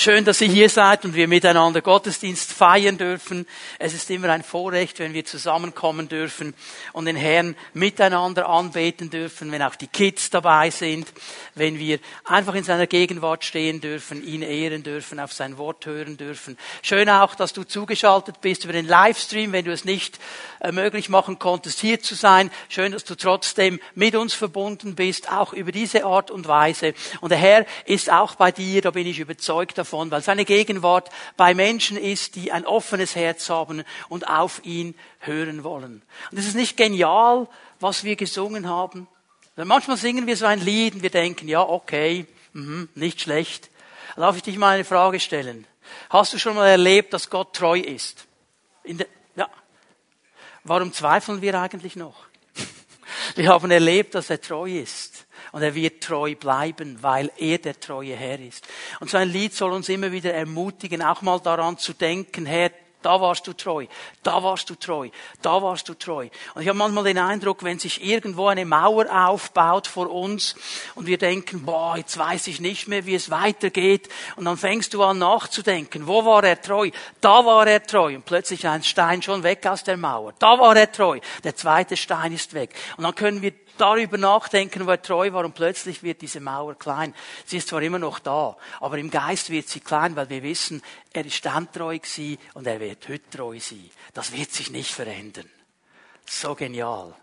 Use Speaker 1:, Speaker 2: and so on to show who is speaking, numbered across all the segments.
Speaker 1: Schön, dass ihr hier seid und wir miteinander Gottesdienst feiern dürfen. Es ist immer ein Vorrecht, wenn wir zusammenkommen dürfen und den Herrn miteinander anbeten dürfen, wenn auch die Kids dabei sind, wenn wir einfach in seiner Gegenwart stehen dürfen, ihn ehren dürfen, auf sein Wort hören dürfen. Schön auch, dass du zugeschaltet bist über den Livestream, wenn du es nicht äh, möglich machen konntest, hier zu sein. Schön, dass du trotzdem mit uns verbunden bist, auch über diese Art und Weise. Und der Herr ist auch bei dir, da bin ich überzeugt davon, weil seine Gegenwart bei Menschen ist, die ein offenes Herz haben und auf ihn hören wollen. Und es ist nicht genial, was wir gesungen haben. Manchmal singen wir so ein Lied und wir denken, ja, okay, mh, nicht schlecht. Darf ich dich mal eine Frage stellen? Hast du schon mal erlebt, dass Gott treu ist? ja. Warum zweifeln wir eigentlich noch? Wir haben erlebt, dass er treu ist. Und er wird treu bleiben, weil er der treue Herr ist. Und so ein Lied soll uns immer wieder ermutigen, auch mal daran zu denken, Herr, da warst du treu, da warst du treu, da warst du treu. Und ich habe manchmal den Eindruck, wenn sich irgendwo eine Mauer aufbaut vor uns und wir denken, boah, jetzt weiß ich nicht mehr, wie es weitergeht. Und dann fängst du an nachzudenken, wo war er treu? Da war er treu. Und plötzlich ein Stein schon weg aus der Mauer. Da war er treu. Der zweite Stein ist weg. Und dann können wir darüber nachdenken, wo er treu war und plötzlich wird diese Mauer klein. Sie ist zwar immer noch da, aber im Geist wird sie klein, weil wir wissen, er ist standtreu gewesen und er wird heute treu sein. Das wird sich nicht verändern. So genial.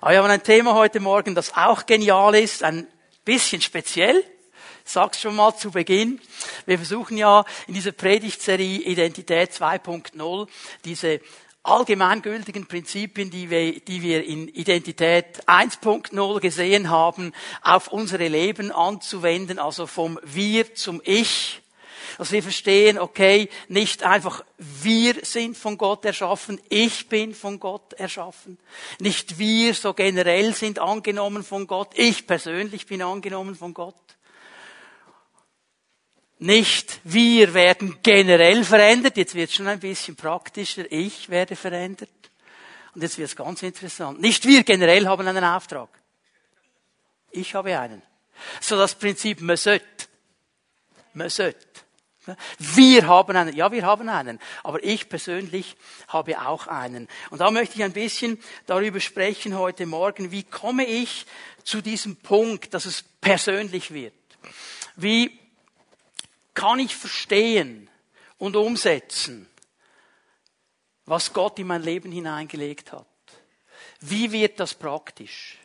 Speaker 1: Aber wir haben ein Thema heute Morgen, das auch genial ist, ein bisschen speziell. Sag's schon mal zu Beginn. Wir versuchen ja in dieser Predigtserie Identität 2.0 diese allgemeingültigen Prinzipien, die wir, die wir in Identität 1.0 gesehen haben, auf unsere Leben anzuwenden, also vom Wir zum Ich. Dass wir verstehen, okay, nicht einfach wir sind von Gott erschaffen, ich bin von Gott erschaffen. Nicht wir so generell sind angenommen von Gott, ich persönlich bin angenommen von Gott nicht wir werden generell verändert, jetzt wird es schon ein bisschen praktischer, ich werde verändert. Und jetzt wird es ganz interessant. Nicht wir generell haben einen Auftrag. Ich habe einen. So das Prinzip me sollte. Me sollte. Wir haben einen, ja, wir haben einen, aber ich persönlich habe auch einen. Und da möchte ich ein bisschen darüber sprechen heute Morgen, wie komme ich zu diesem Punkt, dass es persönlich wird? Wie kann ich verstehen und umsetzen, was Gott in mein Leben hineingelegt hat? Wie wird das praktisch?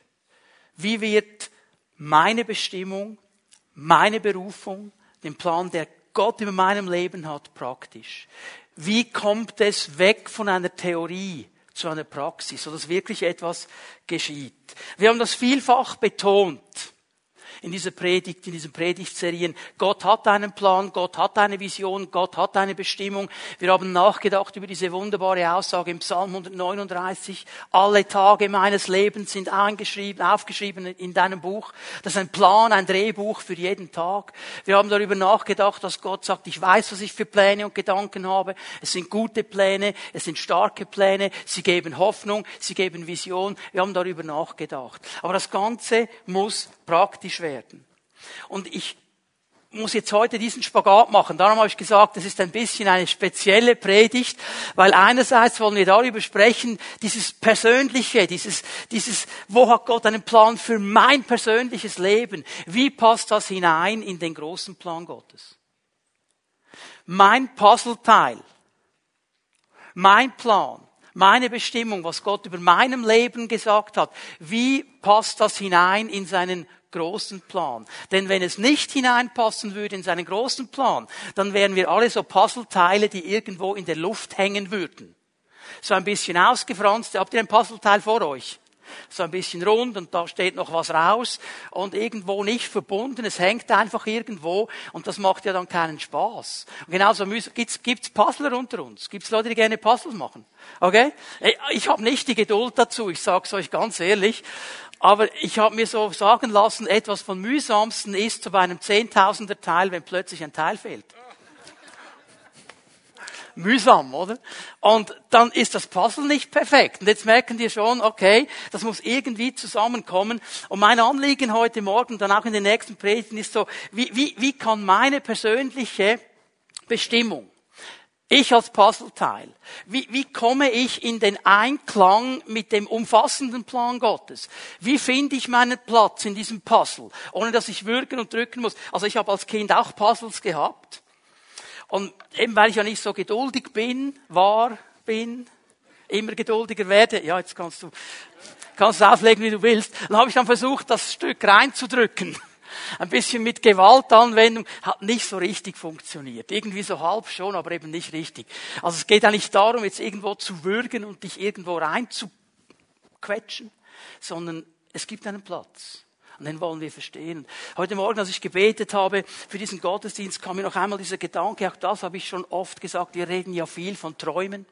Speaker 1: Wie wird meine Bestimmung, meine Berufung, den Plan, der Gott in meinem Leben hat, praktisch? Wie kommt es weg von einer Theorie zu einer Praxis, sodass wirklich etwas geschieht? Wir haben das vielfach betont in dieser Predigt, in diesen Predigtserien. Gott hat einen Plan, Gott hat eine Vision, Gott hat eine Bestimmung. Wir haben nachgedacht über diese wunderbare Aussage im Psalm 139. Alle Tage meines Lebens sind eingeschrieben, aufgeschrieben in deinem Buch. Das ist ein Plan, ein Drehbuch für jeden Tag. Wir haben darüber nachgedacht, dass Gott sagt, ich weiß, was ich für Pläne und Gedanken habe. Es sind gute Pläne, es sind starke Pläne, sie geben Hoffnung, sie geben Vision. Wir haben darüber nachgedacht. Aber das Ganze muss praktisch werden. Und ich muss jetzt heute diesen Spagat machen. Darum habe ich gesagt, das ist ein bisschen eine spezielle Predigt, weil einerseits wollen wir darüber sprechen, dieses Persönliche, dieses, dieses, wo hat Gott einen Plan für mein persönliches Leben? Wie passt das hinein in den großen Plan Gottes? Mein Puzzleteil, mein Plan, meine Bestimmung, was Gott über meinem Leben gesagt hat, wie passt das hinein in seinen großen Plan. Denn wenn es nicht hineinpassen würde in seinen großen Plan, dann wären wir alle so Puzzleteile, die irgendwo in der Luft hängen würden. So ein bisschen ausgefranst. Habt ihr ein Puzzleteil vor euch? so ein bisschen rund und da steht noch was raus und irgendwo nicht verbunden. Es hängt einfach irgendwo und das macht ja dann keinen Spaß. Und genauso gibt's, gibt's Puzzler unter uns. Gibt's Leute, die gerne Puzzles machen? Okay? Ich habe nicht die Geduld dazu. Ich sag's euch ganz ehrlich. Aber ich habe mir so sagen lassen, etwas von mühsamsten ist bei einem Zehntausender Teil, wenn plötzlich ein Teil fehlt mühsam, oder? Und dann ist das Puzzle nicht perfekt. Und jetzt merken die schon, okay, das muss irgendwie zusammenkommen. Und mein Anliegen heute Morgen, dann auch in den nächsten Predigten ist so, wie, wie, wie kann meine persönliche Bestimmung. Ich als Puzzleteil. Wie, wie komme ich in den Einklang mit dem umfassenden Plan Gottes? Wie finde ich meinen Platz in diesem Puzzle, ohne dass ich würgen und drücken muss? Also ich habe als Kind auch Puzzles gehabt. Und eben weil ich ja nicht so geduldig bin, war, bin, immer geduldiger werde, ja, jetzt kannst du, kannst du auflegen, wie du willst, dann habe ich dann versucht, das Stück reinzudrücken ein bisschen mit Gewaltanwendung, hat nicht so richtig funktioniert. Irgendwie so halb schon, aber eben nicht richtig. Also es geht ja nicht darum, jetzt irgendwo zu würgen und dich irgendwo reinzuquetschen, sondern es gibt einen Platz. Und den wollen wir verstehen. Heute Morgen, als ich gebetet habe für diesen Gottesdienst, kam mir noch einmal dieser Gedanke, auch das habe ich schon oft gesagt, wir reden ja viel von Träumen.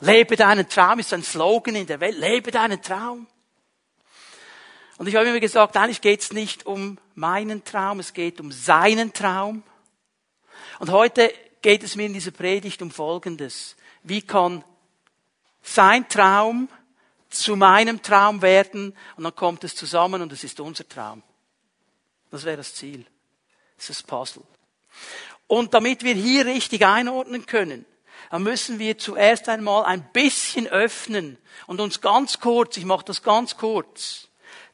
Speaker 1: Lebe deinen Traum ist ein Slogan in der Welt. Lebe deinen Traum. Und ich habe immer gesagt, eigentlich geht es nicht um meinen Traum, es geht um seinen Traum. Und heute geht es mir in dieser Predigt um Folgendes. Wie kann sein Traum zu meinem Traum werden und dann kommt es zusammen und es ist unser Traum. Das wäre das Ziel. Das ist das Puzzle. Und damit wir hier richtig einordnen können, dann müssen wir zuerst einmal ein bisschen öffnen und uns ganz kurz, ich mache das ganz kurz,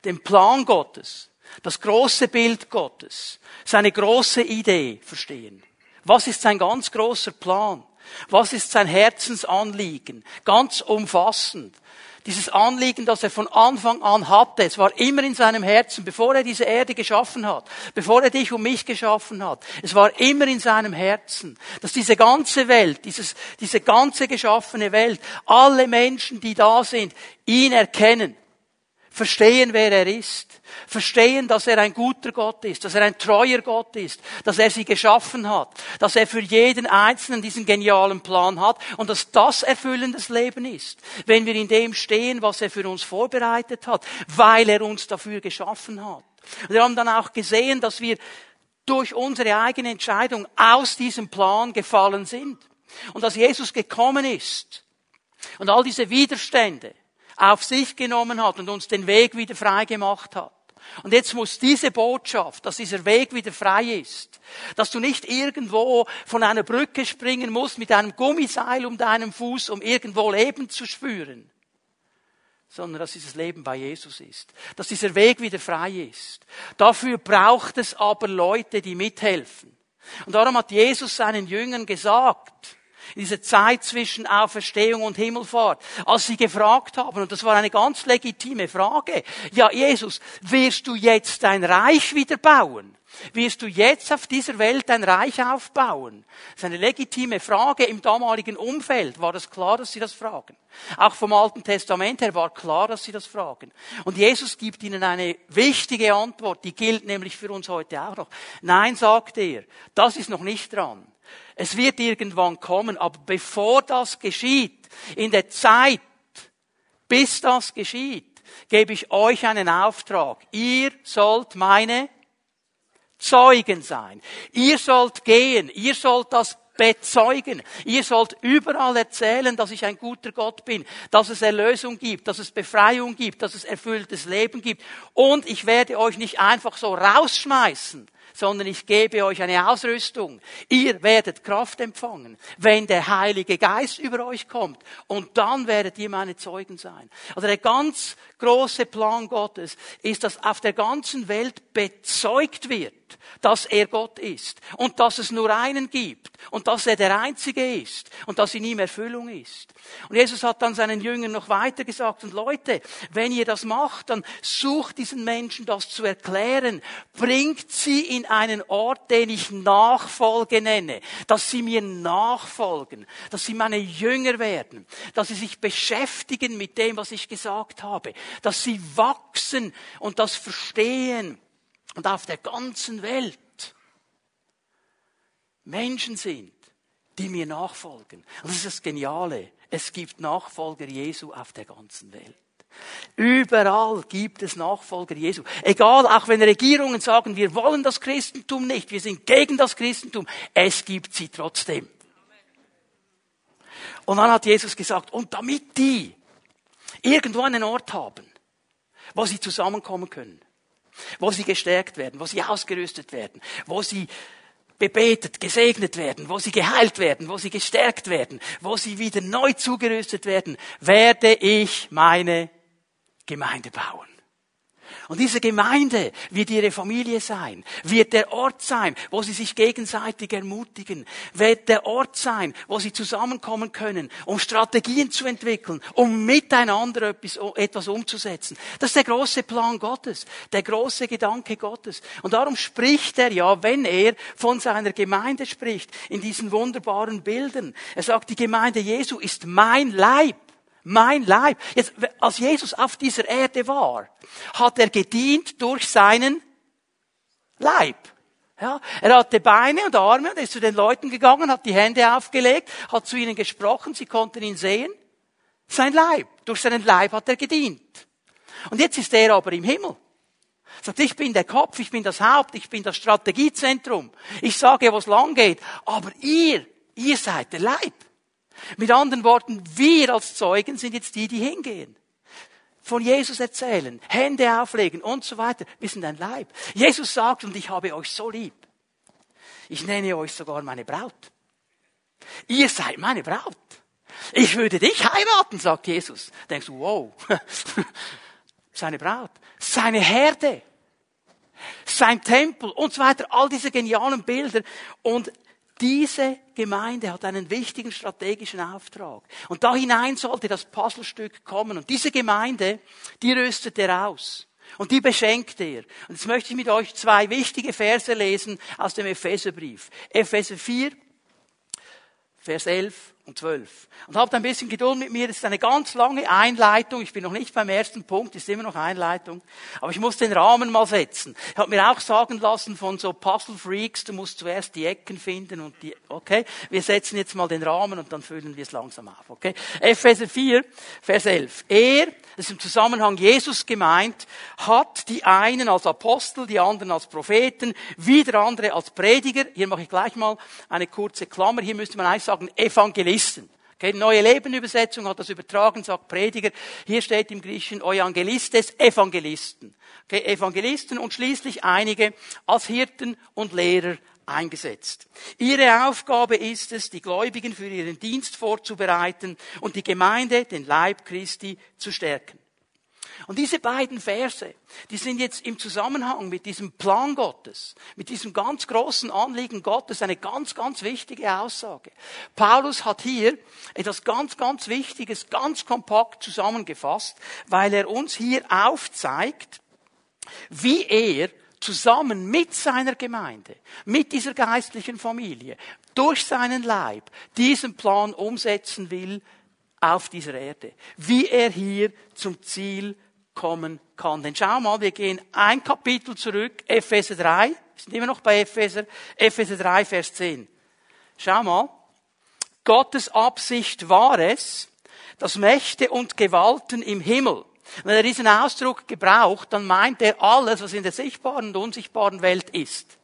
Speaker 1: den Plan Gottes, das große Bild Gottes, seine große Idee verstehen. Was ist sein ganz großer Plan? Was ist sein Herzensanliegen? Ganz umfassend. Dieses Anliegen, das er von Anfang an hatte, es war immer in seinem Herzen, bevor er diese Erde geschaffen hat, bevor er dich und mich geschaffen hat. Es war immer in seinem Herzen, dass diese ganze Welt, dieses, diese ganze geschaffene Welt, alle Menschen, die da sind, ihn erkennen verstehen, wer er ist, verstehen, dass er ein guter Gott ist, dass er ein treuer Gott ist, dass er sie geschaffen hat, dass er für jeden Einzelnen diesen genialen Plan hat und dass das erfüllendes Leben ist, wenn wir in dem stehen, was er für uns vorbereitet hat, weil er uns dafür geschaffen hat. Wir haben dann auch gesehen, dass wir durch unsere eigene Entscheidung aus diesem Plan gefallen sind und dass Jesus gekommen ist. Und all diese Widerstände, auf sich genommen hat und uns den Weg wieder frei gemacht hat. Und jetzt muss diese Botschaft, dass dieser Weg wieder frei ist, dass du nicht irgendwo von einer Brücke springen musst mit einem Gummiseil um deinen Fuß, um irgendwo Leben zu spüren, sondern dass dieses Leben bei Jesus ist, dass dieser Weg wieder frei ist. Dafür braucht es aber Leute, die mithelfen. Und darum hat Jesus seinen Jüngern gesagt, in dieser Zeit zwischen Auferstehung und Himmelfahrt, als sie gefragt haben, und das war eine ganz legitime Frage, ja Jesus, wirst du jetzt dein Reich wieder bauen? Wirst du jetzt auf dieser Welt dein Reich aufbauen? Das ist eine legitime Frage. Im damaligen Umfeld war es klar, dass sie das fragen. Auch vom Alten Testament her war klar, dass sie das fragen. Und Jesus gibt ihnen eine wichtige Antwort, die gilt nämlich für uns heute auch noch. Nein, sagt er, das ist noch nicht dran. Es wird irgendwann kommen, aber bevor das geschieht, in der Zeit, bis das geschieht, gebe ich euch einen Auftrag. Ihr sollt meine Zeugen sein. Ihr sollt gehen. Ihr sollt das bezeugen. Ihr sollt überall erzählen, dass ich ein guter Gott bin, dass es Erlösung gibt, dass es Befreiung gibt, dass es erfülltes Leben gibt. Und ich werde euch nicht einfach so rausschmeißen, sondern ich gebe euch eine Ausrüstung. Ihr werdet Kraft empfangen, wenn der Heilige Geist über euch kommt. Und dann werdet ihr meine Zeugen sein. Also der ganz große Plan Gottes ist, dass auf der ganzen Welt bezeugt wird, dass er Gott ist und dass es nur einen gibt und dass er der Einzige ist und dass in ihm Erfüllung ist. Und Jesus hat dann seinen Jüngern noch weiter gesagt, und Leute, wenn ihr das macht, dann sucht diesen Menschen das zu erklären, bringt sie in einen Ort, den ich Nachfolge nenne, dass sie mir nachfolgen, dass sie meine Jünger werden, dass sie sich beschäftigen mit dem, was ich gesagt habe, dass sie wachsen und das verstehen und auf der ganzen Welt Menschen sind, die mir nachfolgen. Das ist das Geniale. Es gibt Nachfolger Jesu auf der ganzen Welt. Überall gibt es Nachfolger Jesu. Egal, auch wenn Regierungen sagen, wir wollen das Christentum nicht, wir sind gegen das Christentum, es gibt sie trotzdem. Und dann hat Jesus gesagt, und damit die irgendwo einen Ort haben, wo sie zusammenkommen können, wo sie gestärkt werden, wo sie ausgerüstet werden, wo sie bebetet, gesegnet werden, wo sie geheilt werden, wo sie gestärkt werden, wo sie wieder neu zugerüstet werden, werde ich meine Gemeinde bauen. Und diese Gemeinde wird ihre Familie sein, wird der Ort sein, wo sie sich gegenseitig ermutigen, wird der Ort sein, wo sie zusammenkommen können, um Strategien zu entwickeln, um miteinander etwas, umzusetzen. Das ist der große Plan Gottes, der große Gedanke Gottes. Und darum spricht er ja, wenn er von seiner Gemeinde spricht, in diesen wunderbaren Bildern. Er sagt, die Gemeinde Jesu ist mein Leib. Mein Leib. Jetzt, als Jesus auf dieser Erde war, hat er gedient durch seinen Leib. Ja, er hatte Beine und Arme und ist zu den Leuten gegangen, hat die Hände aufgelegt, hat zu ihnen gesprochen, sie konnten ihn sehen. Sein Leib. Durch seinen Leib hat er gedient. Und jetzt ist er aber im Himmel. Sagt, ich bin der Kopf, ich bin das Haupt, ich bin das Strategiezentrum. Ich sage, wo es lang geht. Aber ihr, ihr seid der Leib. Mit anderen Worten, wir als Zeugen sind jetzt die, die hingehen. Von Jesus erzählen, Hände auflegen und so weiter. Wir sind ein Leib. Jesus sagt, und ich habe euch so lieb. Ich nenne euch sogar meine Braut. Ihr seid meine Braut. Ich würde dich heiraten, sagt Jesus. Denkst du, wow. Seine Braut. Seine Herde. Sein Tempel und so weiter. All diese genialen Bilder. Und diese Gemeinde hat einen wichtigen strategischen Auftrag. Und da hinein sollte das Puzzlestück kommen. Und diese Gemeinde, die rüstet er aus. Und die beschenkt er. Und jetzt möchte ich mit euch zwei wichtige Verse lesen aus dem Epheserbrief. Epheser 4, Vers 11 und 12. Und habt ein bisschen Geduld mit mir. Das ist eine ganz lange Einleitung. Ich bin noch nicht beim ersten Punkt, ist immer noch Einleitung. Aber ich muss den Rahmen mal setzen. Ich habe mir auch sagen lassen von so Puzzle Freaks, du musst zuerst die Ecken finden und die, okay? Wir setzen jetzt mal den Rahmen und dann füllen wir es langsam auf, okay? Epheser 4, Vers 11. Er, das ist im Zusammenhang Jesus gemeint, hat die einen als Apostel, die anderen als Propheten, wieder andere als Prediger. Hier mache ich gleich mal eine kurze Klammer. Hier müsste man eigentlich sagen Evangelisten. Evangelisten. Okay, neue Lebenübersetzung hat das übertragen, sagt Prediger. Hier steht im Griechischen Evangelistes, Evangelisten. Okay, Evangelisten und schließlich einige als Hirten und Lehrer eingesetzt. Ihre Aufgabe ist es, die Gläubigen für ihren Dienst vorzubereiten und die Gemeinde, den Leib Christi, zu stärken. Und diese beiden Verse, die sind jetzt im Zusammenhang mit diesem Plan Gottes, mit diesem ganz großen Anliegen Gottes eine ganz, ganz wichtige Aussage. Paulus hat hier etwas ganz, ganz Wichtiges, ganz kompakt zusammengefasst, weil er uns hier aufzeigt, wie er zusammen mit seiner Gemeinde, mit dieser geistlichen Familie, durch seinen Leib diesen Plan umsetzen will auf dieser Erde. Wie er hier zum Ziel kommen kann. Denn schau mal, wir gehen ein Kapitel zurück, Epheser 3, wir sind immer noch bei Epheser, Epheser 3, Vers 10. Schau mal, Gottes Absicht war es, dass Mächte und Gewalten im Himmel, wenn er diesen Ausdruck gebraucht, dann meint er alles, was in der sichtbaren und unsichtbaren Welt ist.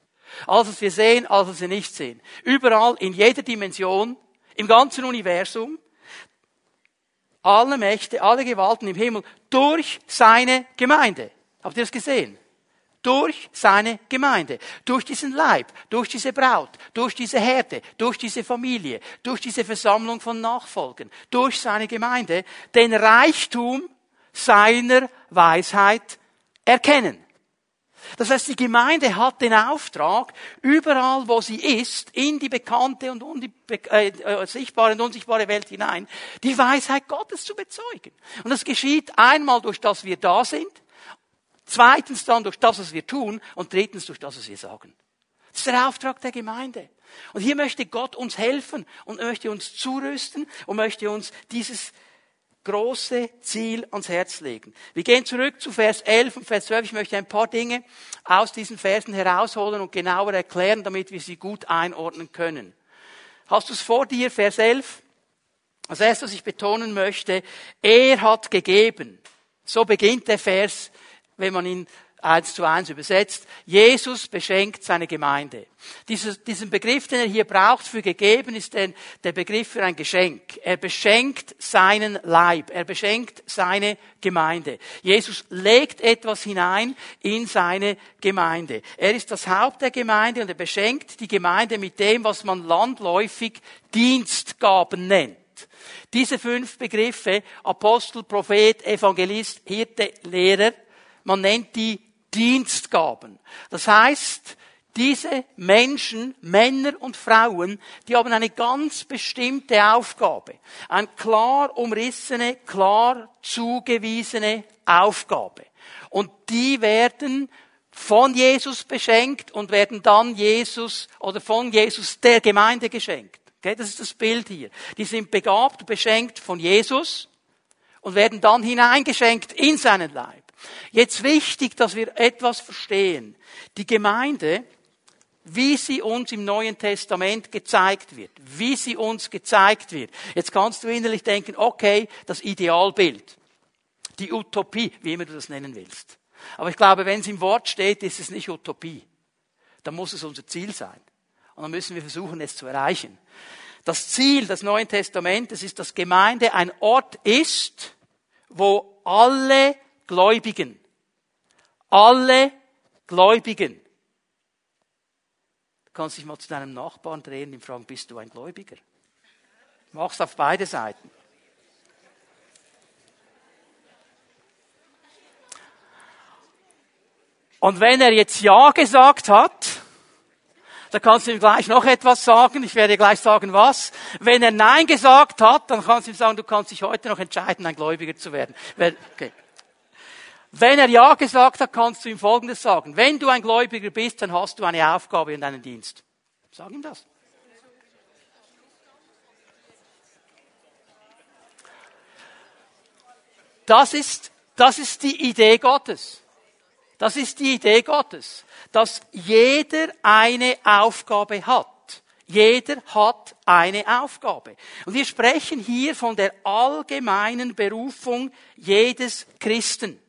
Speaker 1: Alles, was wir sehen, alles, was wir nicht sehen. Überall, in jeder Dimension, im ganzen Universum, alle Mächte, alle Gewalten im Himmel durch seine Gemeinde. Habt ihr das gesehen? Durch seine Gemeinde, durch diesen Leib, durch diese Braut, durch diese Herde, durch diese Familie, durch diese Versammlung von Nachfolgen, durch seine Gemeinde, den Reichtum seiner Weisheit erkennen. Das heißt, die Gemeinde hat den Auftrag, überall, wo sie ist, in die bekannte und äh, äh, sichtbare und unsichtbare Welt hinein, die Weisheit Gottes zu bezeugen. Und das geschieht einmal durch das wir da sind, zweitens dann durch das, was wir tun und drittens durch das, was wir sagen. Das ist der Auftrag der Gemeinde. Und hier möchte Gott uns helfen und möchte uns zurüsten und möchte uns dieses große Ziel ans Herz legen. Wir gehen zurück zu Vers 11 und Vers 12. Ich möchte ein paar Dinge aus diesen Versen herausholen und genauer erklären, damit wir sie gut einordnen können. Hast du es vor dir, Vers 11? Als erstes, was ich betonen möchte, er hat gegeben. So beginnt der Vers, wenn man ihn eins zu eins übersetzt. Jesus beschenkt seine Gemeinde. Dieser, diesen Begriff, den er hier braucht für gegeben, ist denn der Begriff für ein Geschenk. Er beschenkt seinen Leib. Er beschenkt seine Gemeinde. Jesus legt etwas hinein in seine Gemeinde. Er ist das Haupt der Gemeinde und er beschenkt die Gemeinde mit dem, was man landläufig Dienstgaben nennt. Diese fünf Begriffe, Apostel, Prophet, Evangelist, Hirte, Lehrer, man nennt die Dienstgaben. Das heißt, diese Menschen, Männer und Frauen, die haben eine ganz bestimmte Aufgabe. Eine klar umrissene, klar zugewiesene Aufgabe. Und die werden von Jesus beschenkt und werden dann Jesus oder von Jesus der Gemeinde geschenkt. Okay, das ist das Bild hier. Die sind begabt, beschenkt von Jesus und werden dann hineingeschenkt in seinen Leib. Jetzt wichtig, dass wir etwas verstehen. Die Gemeinde, wie sie uns im Neuen Testament gezeigt wird, wie sie uns gezeigt wird. Jetzt kannst du innerlich denken, okay, das Idealbild, die Utopie, wie immer du das nennen willst. Aber ich glaube, wenn es im Wort steht, ist es nicht Utopie. Dann muss es unser Ziel sein. Und dann müssen wir versuchen, es zu erreichen. Das Ziel des Neuen Testamentes ist, dass Gemeinde ein Ort ist, wo alle Gläubigen, alle Gläubigen, du kannst dich mal zu deinem Nachbarn drehen und fragen, bist du ein Gläubiger? Mach's auf beide Seiten. Und wenn er jetzt Ja gesagt hat, da kannst du ihm gleich noch etwas sagen. Ich werde gleich sagen, was. Wenn er Nein gesagt hat, dann kannst du ihm sagen, du kannst dich heute noch entscheiden, ein Gläubiger zu werden. Okay. Wenn er Ja gesagt hat, kannst du ihm Folgendes sagen. Wenn du ein Gläubiger bist, dann hast du eine Aufgabe und einen Dienst. Sag ihm das. Das ist, das ist die Idee Gottes. Das ist die Idee Gottes, dass jeder eine Aufgabe hat. Jeder hat eine Aufgabe. Und wir sprechen hier von der allgemeinen Berufung jedes Christen.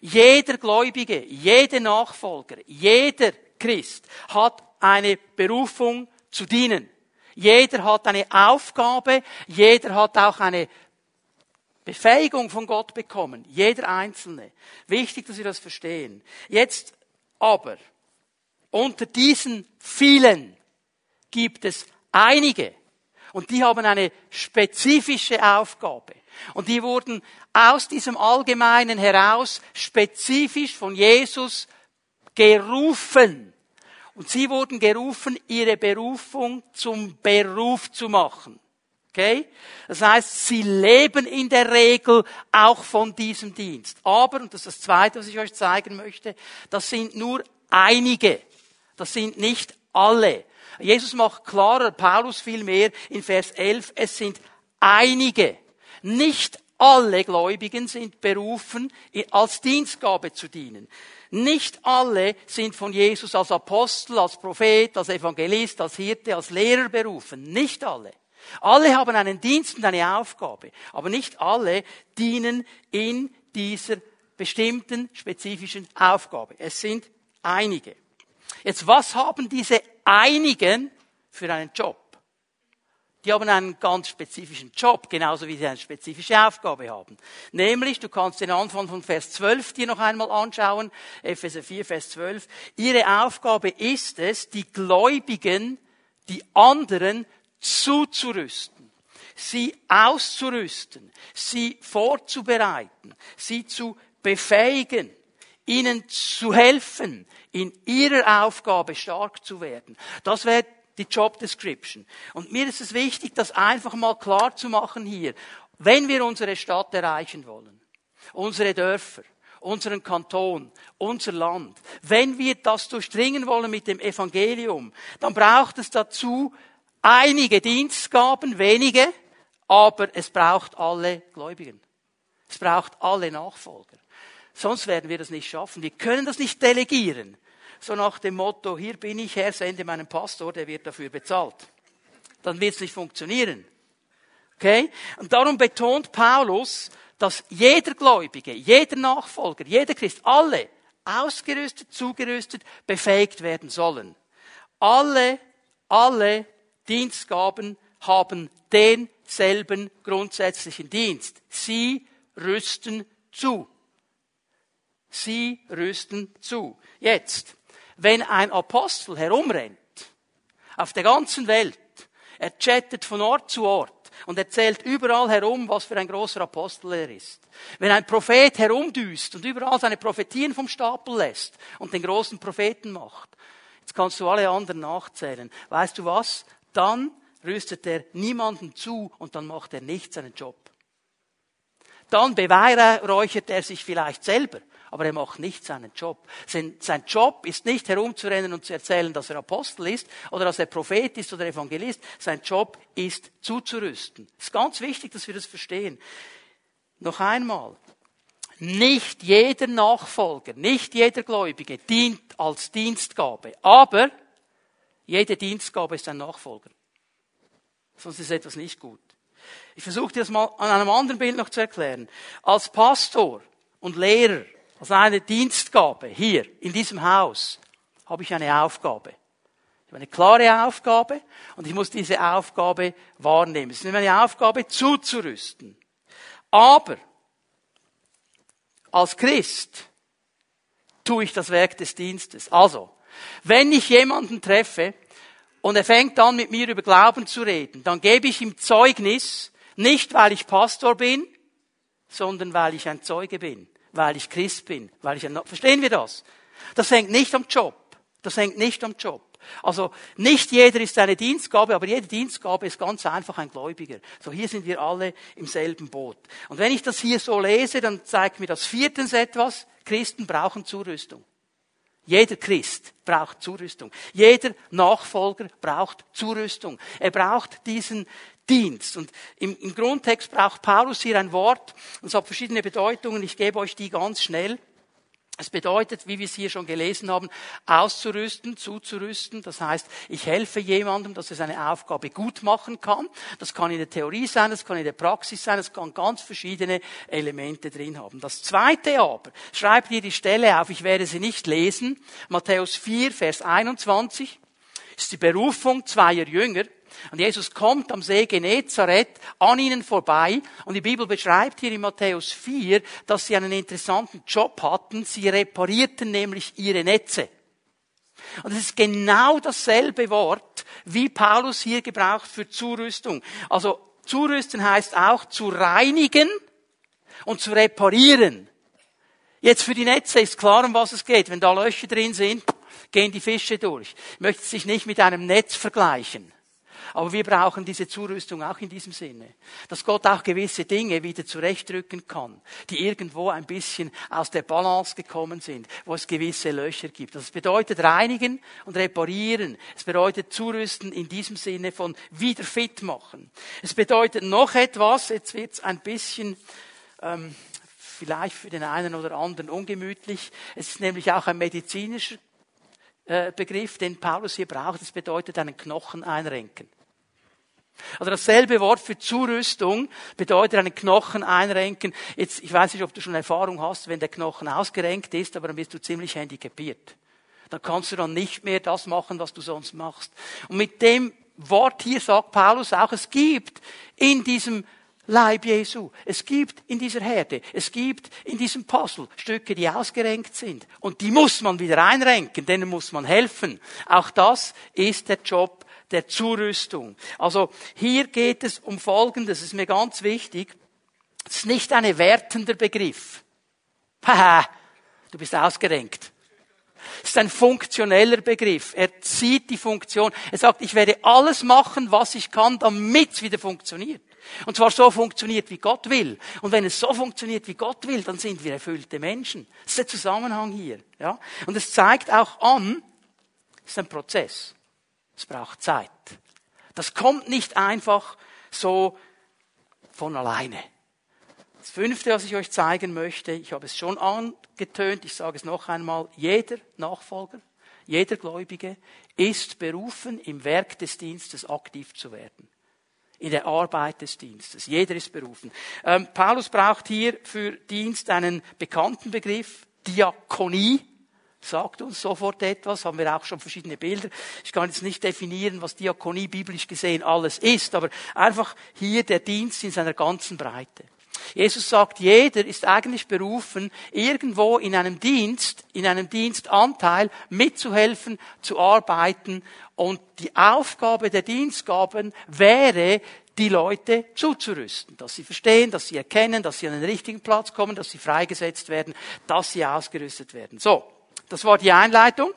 Speaker 1: Jeder Gläubige, jeder Nachfolger, jeder Christ hat eine Berufung zu dienen. Jeder hat eine Aufgabe, jeder hat auch eine Befähigung von Gott bekommen. Jeder Einzelne. Wichtig, dass wir das verstehen. Jetzt aber, unter diesen vielen gibt es einige. Und die haben eine spezifische Aufgabe. Und die wurden aus diesem Allgemeinen heraus spezifisch von Jesus gerufen. Und sie wurden gerufen, ihre Berufung zum Beruf zu machen. Okay? Das heißt, sie leben in der Regel auch von diesem Dienst. Aber, und das ist das Zweite, was ich euch zeigen möchte, das sind nur einige. Das sind nicht alle. Jesus macht klarer, Paulus vielmehr in Vers 11, es sind einige. Nicht alle Gläubigen sind berufen, als Dienstgabe zu dienen. Nicht alle sind von Jesus als Apostel, als Prophet, als Evangelist, als Hirte, als Lehrer berufen. Nicht alle. Alle haben einen Dienst und eine Aufgabe, aber nicht alle dienen in dieser bestimmten spezifischen Aufgabe. Es sind einige. Jetzt, was haben diese einigen für einen Job? Die haben einen ganz spezifischen Job, genauso wie sie eine spezifische Aufgabe haben. Nämlich, du kannst den Anfang von Vers 12 dir noch einmal anschauen, Epheser 4, Vers 12. Ihre Aufgabe ist es, die Gläubigen, die anderen zuzurüsten, sie auszurüsten, sie vorzubereiten, sie zu befähigen, ihnen zu helfen, in ihrer Aufgabe stark zu werden. Das wäre die Job Description. Und mir ist es wichtig, das einfach mal klar zu machen hier. Wenn wir unsere Stadt erreichen wollen, unsere Dörfer, unseren Kanton, unser Land, wenn wir das durchdringen wollen mit dem Evangelium, dann braucht es dazu einige Dienstgaben, wenige, aber es braucht alle Gläubigen. Es braucht alle Nachfolger. Sonst werden wir das nicht schaffen. Wir können das nicht delegieren. So nach dem Motto, hier bin ich Herr, sende meinen Pastor, der wird dafür bezahlt. Dann wird es nicht funktionieren. Okay? Und darum betont Paulus, dass jeder Gläubige, jeder Nachfolger, jeder Christ, alle ausgerüstet, zugerüstet, befähigt werden sollen. Alle, alle Dienstgaben haben denselben grundsätzlichen Dienst. Sie rüsten zu. Sie rüsten zu. Jetzt, wenn ein Apostel herumrennt, auf der ganzen Welt, er chattet von Ort zu Ort und erzählt überall herum, was für ein großer Apostel er ist. Wenn ein Prophet herumdüst und überall seine Prophetien vom Stapel lässt und den großen Propheten macht, jetzt kannst du alle anderen nachzählen. Weißt du was? Dann rüstet er niemanden zu und dann macht er nicht seinen Job. Dann beweihräuchert er sich vielleicht selber, aber er macht nicht seinen Job. Sein, sein, Job ist nicht herumzurennen und zu erzählen, dass er Apostel ist oder dass er Prophet ist oder Evangelist. Sein Job ist zuzurüsten. Es ist ganz wichtig, dass wir das verstehen. Noch einmal. Nicht jeder Nachfolger, nicht jeder Gläubige dient als Dienstgabe, aber jede Dienstgabe ist ein Nachfolger. Sonst ist etwas nicht gut. Ich versuche dir das mal an einem anderen Bild noch zu erklären. Als Pastor und Lehrer, als eine Dienstgabe hier in diesem Haus, habe ich eine Aufgabe. Ich habe eine klare Aufgabe und ich muss diese Aufgabe wahrnehmen. Es ist meine Aufgabe, zuzurüsten. Aber als Christ tue ich das Werk des Dienstes. Also, wenn ich jemanden treffe und er fängt an mit mir über Glauben zu reden, dann gebe ich ihm Zeugnis, nicht weil ich Pastor bin, sondern weil ich ein Zeuge bin, weil ich Christ bin, weil ich ein, verstehen wir das? Das hängt nicht am Job. Das hängt nicht am Job. Also nicht jeder ist eine Dienstgabe, aber jede Dienstgabe ist ganz einfach ein Gläubiger. So hier sind wir alle im selben Boot. Und wenn ich das hier so lese, dann zeigt mir das viertens etwas. Christen brauchen Zurüstung. Jeder Christ braucht Zurüstung. Jeder Nachfolger braucht Zurüstung. Er braucht diesen Dienst. Und im, im Grundtext braucht Paulus hier ein Wort, und es hat verschiedene Bedeutungen. Ich gebe euch die ganz schnell. Es bedeutet, wie wir es hier schon gelesen haben, auszurüsten, zuzurüsten. Das heißt, ich helfe jemandem, dass er seine Aufgabe gut machen kann. Das kann in der Theorie sein, das kann in der Praxis sein, das kann ganz verschiedene Elemente drin haben. Das zweite aber, schreibt ihr die Stelle auf, ich werde sie nicht lesen. Matthäus 4, Vers 21 ist die Berufung zweier Jünger. Und Jesus kommt am See Genezareth an ihnen vorbei. Und die Bibel beschreibt hier in Matthäus 4, dass sie einen interessanten Job hatten. Sie reparierten nämlich ihre Netze. Und es ist genau dasselbe Wort, wie Paulus hier gebraucht für Zurüstung. Also zurüsten heißt auch zu reinigen und zu reparieren. Jetzt für die Netze ist klar, um was es geht. Wenn da Löcher drin sind, gehen die Fische durch. Ich möchte sich nicht mit einem Netz vergleichen. Aber wir brauchen diese Zurüstung auch in diesem Sinne. Dass Gott auch gewisse Dinge wieder zurechtrücken kann, die irgendwo ein bisschen aus der Balance gekommen sind, wo es gewisse Löcher gibt. Das bedeutet reinigen und reparieren. Es bedeutet zurüsten in diesem Sinne von wieder fit machen. Es bedeutet noch etwas, jetzt wird es ein bisschen ähm, vielleicht für den einen oder anderen ungemütlich. Es ist nämlich auch ein medizinischer Begriff, den Paulus hier braucht. Es bedeutet einen Knochen einrenken. Also dasselbe Wort für Zurüstung bedeutet einen Knochen einrenken. Jetzt, ich weiß nicht, ob du schon Erfahrung hast, wenn der Knochen ausgerenkt ist, aber dann bist du ziemlich handicapiert. Dann kannst du dann nicht mehr das machen, was du sonst machst. Und mit dem Wort hier sagt Paulus auch, es gibt in diesem Leib Jesu. Es gibt in dieser Herde, es gibt in diesem Puzzle Stücke, die ausgerenkt sind. Und die muss man wieder einrenken, denen muss man helfen. Auch das ist der Job der Zurüstung. Also hier geht es um Folgendes, ist mir ganz wichtig. Es ist nicht ein wertender Begriff. Haha, du bist ausgerenkt. Es ist ein funktioneller Begriff. Er zieht die Funktion. Er sagt, ich werde alles machen, was ich kann, damit es wieder funktioniert. Und zwar so funktioniert, wie Gott will. Und wenn es so funktioniert, wie Gott will, dann sind wir erfüllte Menschen. Das ist der Zusammenhang hier. Ja? Und es zeigt auch an, es ist ein Prozess. Es braucht Zeit. Das kommt nicht einfach so von alleine. Das fünfte, was ich euch zeigen möchte, ich habe es schon angetönt, ich sage es noch einmal, jeder Nachfolger, jeder Gläubige ist berufen, im Werk des Dienstes aktiv zu werden. In der Arbeit des Dienstes. Jeder ist berufen. Ähm, Paulus braucht hier für Dienst einen bekannten Begriff, Diakonie. sagt uns sofort etwas, haben wir auch schon verschiedene Bilder. Ich kann jetzt nicht definieren, was Diakonie biblisch gesehen alles ist, aber einfach hier der Dienst in seiner ganzen Breite. Jesus sagt, jeder ist eigentlich berufen, irgendwo in einem Dienst, in einem Dienstanteil mitzuhelfen, zu arbeiten. Und die Aufgabe der Dienstgaben wäre, die Leute zuzurüsten, dass sie verstehen, dass sie erkennen, dass sie an den richtigen Platz kommen, dass sie freigesetzt werden, dass sie ausgerüstet werden. So, das war die Einleitung.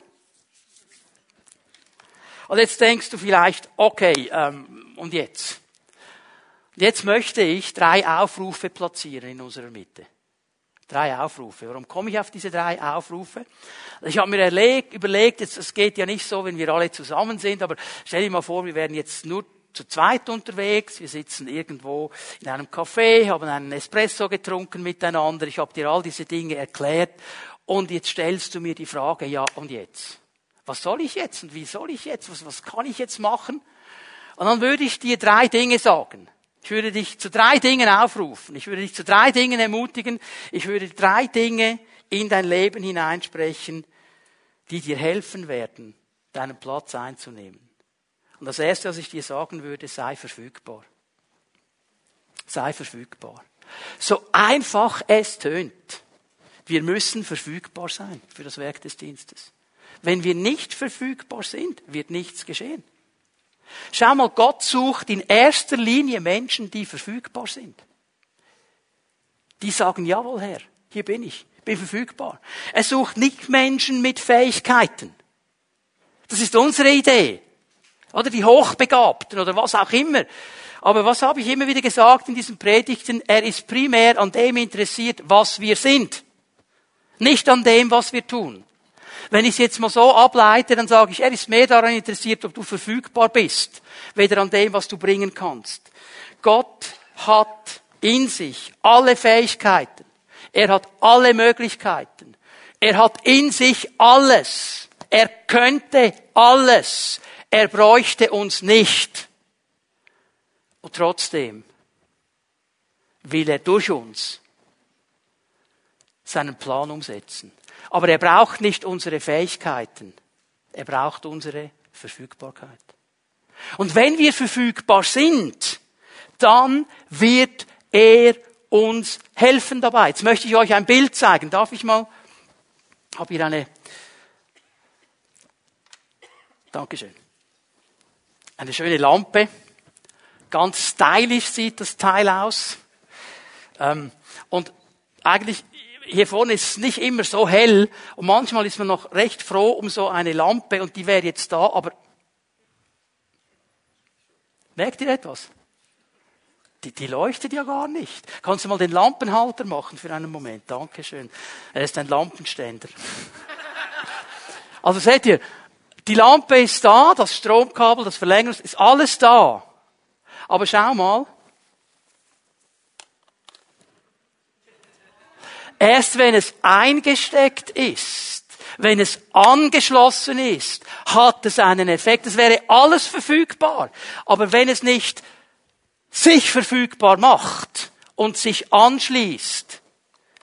Speaker 1: Und jetzt denkst du vielleicht, okay, ähm, und jetzt? Jetzt möchte ich drei Aufrufe platzieren in unserer Mitte. Drei Aufrufe. Warum komme ich auf diese drei Aufrufe? Ich habe mir erlegt, überlegt, es geht ja nicht so, wenn wir alle zusammen sind, aber stell dir mal vor, wir wären jetzt nur zu zweit unterwegs. Wir sitzen irgendwo in einem Café, haben einen Espresso getrunken miteinander. Ich habe dir all diese Dinge erklärt. Und jetzt stellst du mir die Frage, ja, und jetzt? Was soll ich jetzt? Und wie soll ich jetzt? Was, was kann ich jetzt machen? Und dann würde ich dir drei Dinge sagen. Ich würde dich zu drei Dingen aufrufen. Ich würde dich zu drei Dingen ermutigen. Ich würde drei Dinge in dein Leben hineinsprechen, die dir helfen werden, deinen Platz einzunehmen. Und das Erste, was ich dir sagen würde, sei verfügbar. Sei verfügbar. So einfach es tönt. Wir müssen verfügbar sein für das Werk des Dienstes. Wenn wir nicht verfügbar sind, wird nichts geschehen. Schau mal, Gott sucht in erster Linie Menschen, die verfügbar sind. Die sagen, jawohl Herr, hier bin ich, bin verfügbar. Er sucht nicht Menschen mit Fähigkeiten. Das ist unsere Idee. Oder die Hochbegabten oder was auch immer. Aber was habe ich immer wieder gesagt in diesen Predigten? Er ist primär an dem interessiert, was wir sind. Nicht an dem, was wir tun. Wenn ich es jetzt mal so ableite, dann sage ich, er ist mehr daran interessiert, ob du verfügbar bist, weder an dem, was du bringen kannst. Gott hat in sich alle Fähigkeiten. Er hat alle Möglichkeiten. Er hat in sich alles. Er könnte alles. Er bräuchte uns nicht. Und trotzdem will er durch uns seinen Plan umsetzen. Aber er braucht nicht unsere Fähigkeiten. Er braucht unsere Verfügbarkeit. Und wenn wir verfügbar sind, dann wird er uns helfen dabei. Jetzt möchte ich euch ein Bild zeigen. Darf ich mal? Habe hier eine. Dankeschön. Eine schöne Lampe. Ganz stylisch sieht das Teil aus. Ähm, und eigentlich hier vorne ist es nicht immer so hell und manchmal ist man noch recht froh um so eine Lampe und die wäre jetzt da, aber merkt ihr etwas? Die, die leuchtet ja gar nicht. Kannst du mal den Lampenhalter machen für einen Moment? Dankeschön. Er ist ein Lampenständer. Also seht ihr, die Lampe ist da, das Stromkabel, das Verlängerungs, ist alles da. Aber schau mal, Erst wenn es eingesteckt ist, wenn es angeschlossen ist, hat es einen Effekt. Es wäre alles verfügbar. Aber wenn es nicht sich verfügbar macht und sich anschließt,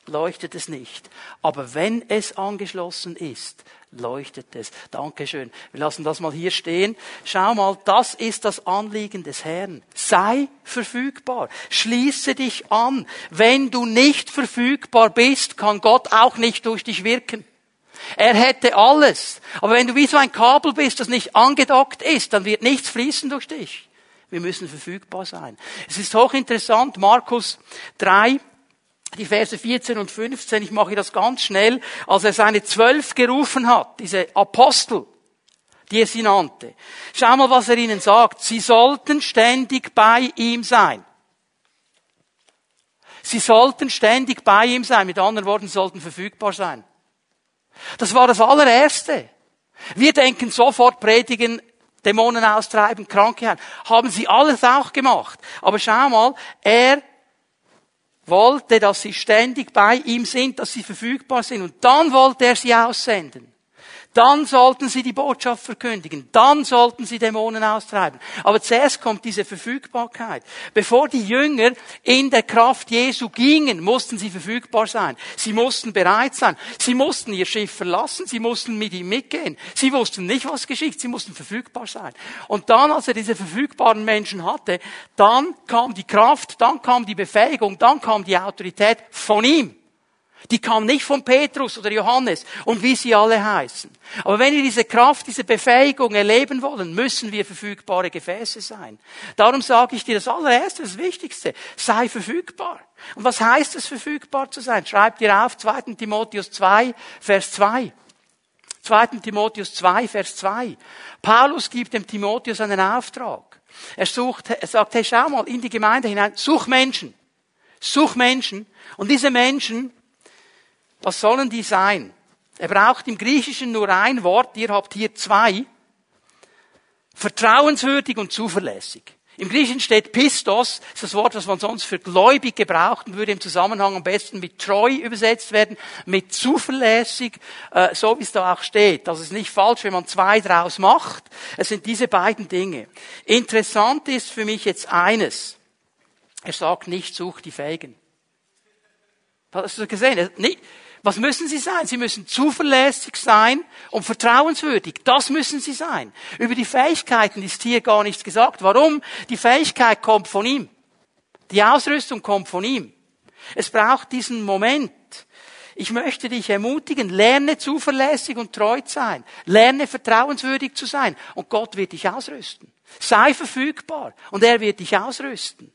Speaker 1: leuchtet es nicht. Aber wenn es angeschlossen ist, leuchtet es. Dankeschön. Wir lassen das mal hier stehen. Schau mal, das ist das Anliegen des Herrn. Sei verfügbar. Schließe dich an. Wenn du nicht verfügbar bist, kann Gott auch nicht durch dich wirken. Er hätte alles. Aber wenn du wie so ein Kabel bist, das nicht angedockt ist, dann wird nichts fließen durch dich. Wir müssen verfügbar sein. Es ist hochinteressant, Markus 3, die Verse 14 und 15, ich mache das ganz schnell, als er seine zwölf gerufen hat, diese Apostel, die er sie nannte. Schau mal, was er ihnen sagt. Sie sollten ständig bei ihm sein. Sie sollten ständig bei ihm sein. Mit anderen Worten, sollten verfügbar sein. Das war das allererste. Wir denken sofort predigen, Dämonen austreiben, Kranke heilen. Haben sie alles auch gemacht. Aber schau mal, er wollte, dass sie ständig bei ihm sind, dass sie verfügbar sind. Und dann wollte er sie aussenden. Dann sollten sie die Botschaft verkündigen. Dann sollten sie Dämonen austreiben. Aber zuerst kommt diese Verfügbarkeit. Bevor die Jünger in der Kraft Jesu gingen, mussten sie verfügbar sein. Sie mussten bereit sein. Sie mussten ihr Schiff verlassen. Sie mussten mit ihm mitgehen. Sie wussten nicht, was geschieht. Sie mussten verfügbar sein. Und dann, als er diese verfügbaren Menschen hatte, dann kam die Kraft, dann kam die Befähigung, dann kam die Autorität von ihm. Die kam nicht von Petrus oder Johannes und wie sie alle heißen. Aber wenn wir diese Kraft, diese Befähigung erleben wollen, müssen wir verfügbare Gefäße sein. Darum sage ich dir das allererste, das Wichtigste, sei verfügbar. Und was heißt es, verfügbar zu sein? Schreib dir auf 2. Timotheus 2, Vers 2. 2. Timotheus 2, Vers 2. Paulus gibt dem Timotheus einen Auftrag. Er sucht, er sagt, hey, schau mal in die Gemeinde hinein, such Menschen. Such Menschen. Und diese Menschen, was sollen die sein? Er braucht im Griechischen nur ein Wort, ihr habt hier zwei. Vertrauenswürdig und zuverlässig. Im Griechischen steht Pistos, ist das Wort, was man sonst für gläubig gebraucht und würde im Zusammenhang am besten mit treu übersetzt werden, mit zuverlässig, äh, so wie es da auch steht. Das ist nicht falsch, wenn man zwei draus macht. Es sind diese beiden Dinge. Interessant ist für mich jetzt eines. Er sagt nicht, such die Fähigen. Hast du gesehen? Was müssen sie sein? Sie müssen zuverlässig sein und vertrauenswürdig. Das müssen sie sein. Über die Fähigkeiten ist hier gar nichts gesagt. Warum? Die Fähigkeit kommt von ihm. Die Ausrüstung kommt von ihm. Es braucht diesen Moment. Ich möchte dich ermutigen, lerne zuverlässig und treu zu sein. Lerne vertrauenswürdig zu sein. Und Gott wird dich ausrüsten. Sei verfügbar und er wird dich ausrüsten.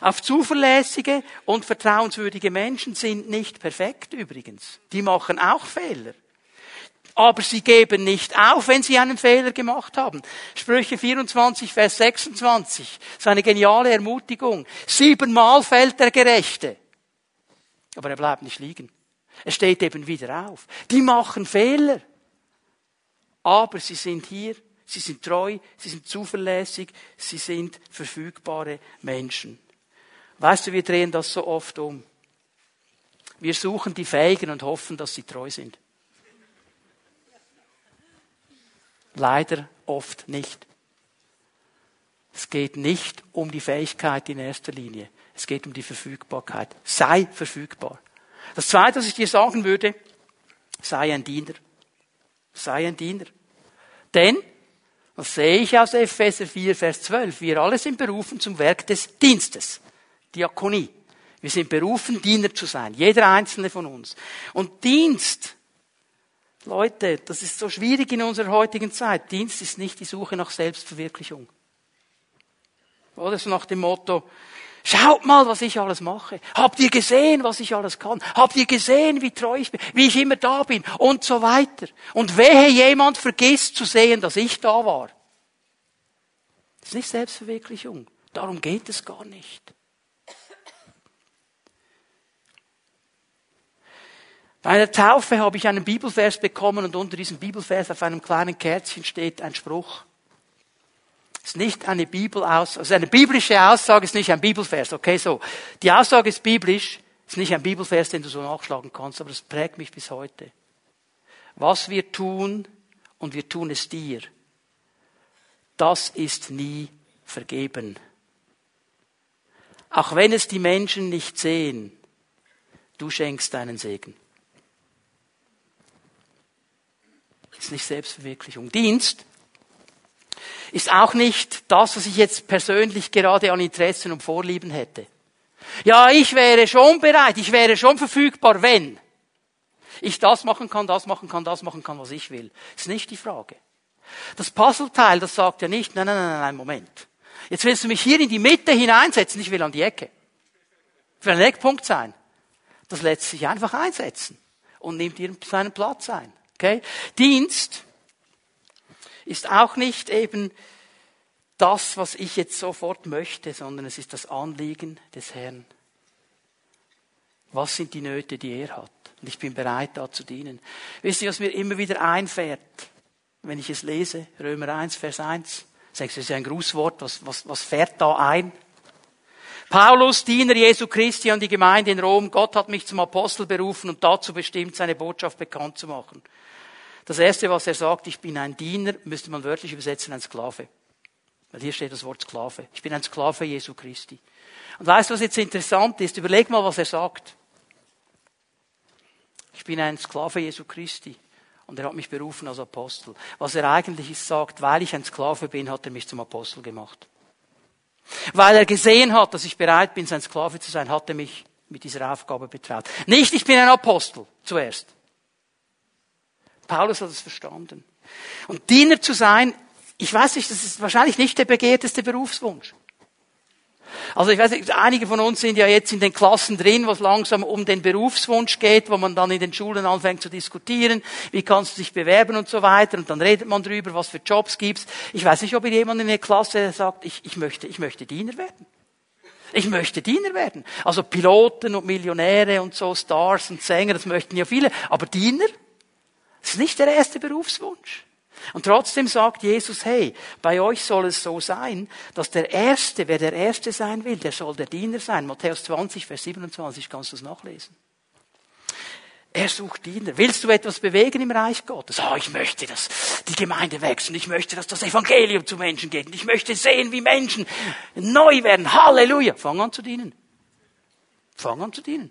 Speaker 1: Auf zuverlässige und vertrauenswürdige Menschen sind nicht perfekt übrigens. Die machen auch Fehler. Aber sie geben nicht auf, wenn sie einen Fehler gemacht haben. Sprüche 24, Vers 26. Das ist eine geniale Ermutigung. Siebenmal fällt der Gerechte. Aber er bleibt nicht liegen. Er steht eben wieder auf. Die machen Fehler. Aber sie sind hier, sie sind treu, sie sind zuverlässig, sie sind verfügbare Menschen. Weißt du, wir drehen das so oft um. Wir suchen die Fähigen und hoffen, dass sie treu sind. Leider oft nicht. Es geht nicht um die Fähigkeit in erster Linie. Es geht um die Verfügbarkeit. Sei verfügbar. Das Zweite, was ich dir sagen würde, sei ein Diener. Sei ein Diener. Denn, das sehe ich aus Epheser 4, Vers 12, wir alle sind berufen zum Werk des Dienstes. Diakonie. Wir sind berufen, Diener zu sein. Jeder einzelne von uns. Und Dienst, Leute, das ist so schwierig in unserer heutigen Zeit. Dienst ist nicht die Suche nach Selbstverwirklichung. Oder so nach dem Motto, schaut mal, was ich alles mache. Habt ihr gesehen, was ich alles kann? Habt ihr gesehen, wie treu ich bin, wie ich immer da bin und so weiter. Und wehe jemand vergisst zu sehen, dass ich da war. Das ist nicht Selbstverwirklichung. Darum geht es gar nicht. Bei der Taufe habe ich einen Bibelvers bekommen und unter diesem Bibelvers auf einem kleinen Kärtchen steht ein Spruch. Es ist nicht eine Bibelaussage, also eine biblische Aussage ist nicht ein Bibelvers, okay, so. Die Aussage ist biblisch, ist nicht ein Bibelvers, den du so nachschlagen kannst, aber das prägt mich bis heute. Was wir tun und wir tun es dir, das ist nie vergeben. Auch wenn es die Menschen nicht sehen, du schenkst deinen Segen. Ist nicht Selbstverwirklichung. Dienst ist auch nicht das, was ich jetzt persönlich gerade an Interessen und Vorlieben hätte. Ja, ich wäre schon bereit, ich wäre schon verfügbar, wenn ich das machen kann, das machen kann, das machen kann, was ich will. Ist nicht die Frage. Das Puzzleteil, das sagt ja nicht, nein, nein, nein, nein, Moment. Jetzt willst du mich hier in die Mitte hineinsetzen, ich will an die Ecke. Für einen Eckpunkt sein. Das lässt sich einfach einsetzen und nimmt dir seinen Platz ein. Okay? Dienst ist auch nicht eben das, was ich jetzt sofort möchte, sondern es ist das Anliegen des Herrn. Was sind die Nöte, die er hat? Und ich bin bereit, da zu dienen. Wisst ihr, was mir immer wieder einfährt, wenn ich es lese? Römer 1, Vers 1. Sagst du, das ist ja ein Grußwort. Was, was, was fährt da ein? Paulus, Diener Jesu Christi an die Gemeinde in Rom. Gott hat mich zum Apostel berufen und dazu bestimmt, seine Botschaft bekannt zu machen. Das erste, was er sagt, ich bin ein Diener, müsste man wörtlich übersetzen, ein Sklave. Weil hier steht das Wort Sklave. Ich bin ein Sklave Jesu Christi. Und weißt du, was jetzt interessant ist? Überleg mal, was er sagt. Ich bin ein Sklave Jesu Christi. Und er hat mich berufen als Apostel. Was er eigentlich sagt, weil ich ein Sklave bin, hat er mich zum Apostel gemacht. Weil er gesehen hat, dass ich bereit bin, sein Sklave zu sein, hat er mich mit dieser Aufgabe betraut. Nicht, ich bin ein Apostel zuerst. Paulus hat es verstanden. Und Diener zu sein, ich weiß nicht, das ist wahrscheinlich nicht der begehrteste Berufswunsch. Also ich weiß nicht, einige von uns sind ja jetzt in den Klassen drin, wo es langsam um den Berufswunsch geht, wo man dann in den Schulen anfängt zu diskutieren, wie kannst du dich bewerben und so weiter, und dann redet man drüber, was für Jobs gibt's. Ich weiß nicht, ob jemand in der Klasse sagt, ich, ich möchte, ich möchte Diener werden. Ich möchte Diener werden. Also Piloten und Millionäre und so, Stars und Sänger, das möchten ja viele, aber Diener? Das ist nicht der erste Berufswunsch. Und trotzdem sagt Jesus, hey, bei euch soll es so sein, dass der Erste, wer der Erste sein will, der soll der Diener sein. Matthäus 20, Vers 27, kannst du es nachlesen. Er sucht Diener. Willst du etwas bewegen im Reich Gottes? Oh, ich möchte, dass die Gemeinde wächst und ich möchte, dass das Evangelium zu Menschen geht und ich möchte sehen, wie Menschen neu werden. Halleluja. Fang an zu dienen. Fang an zu dienen.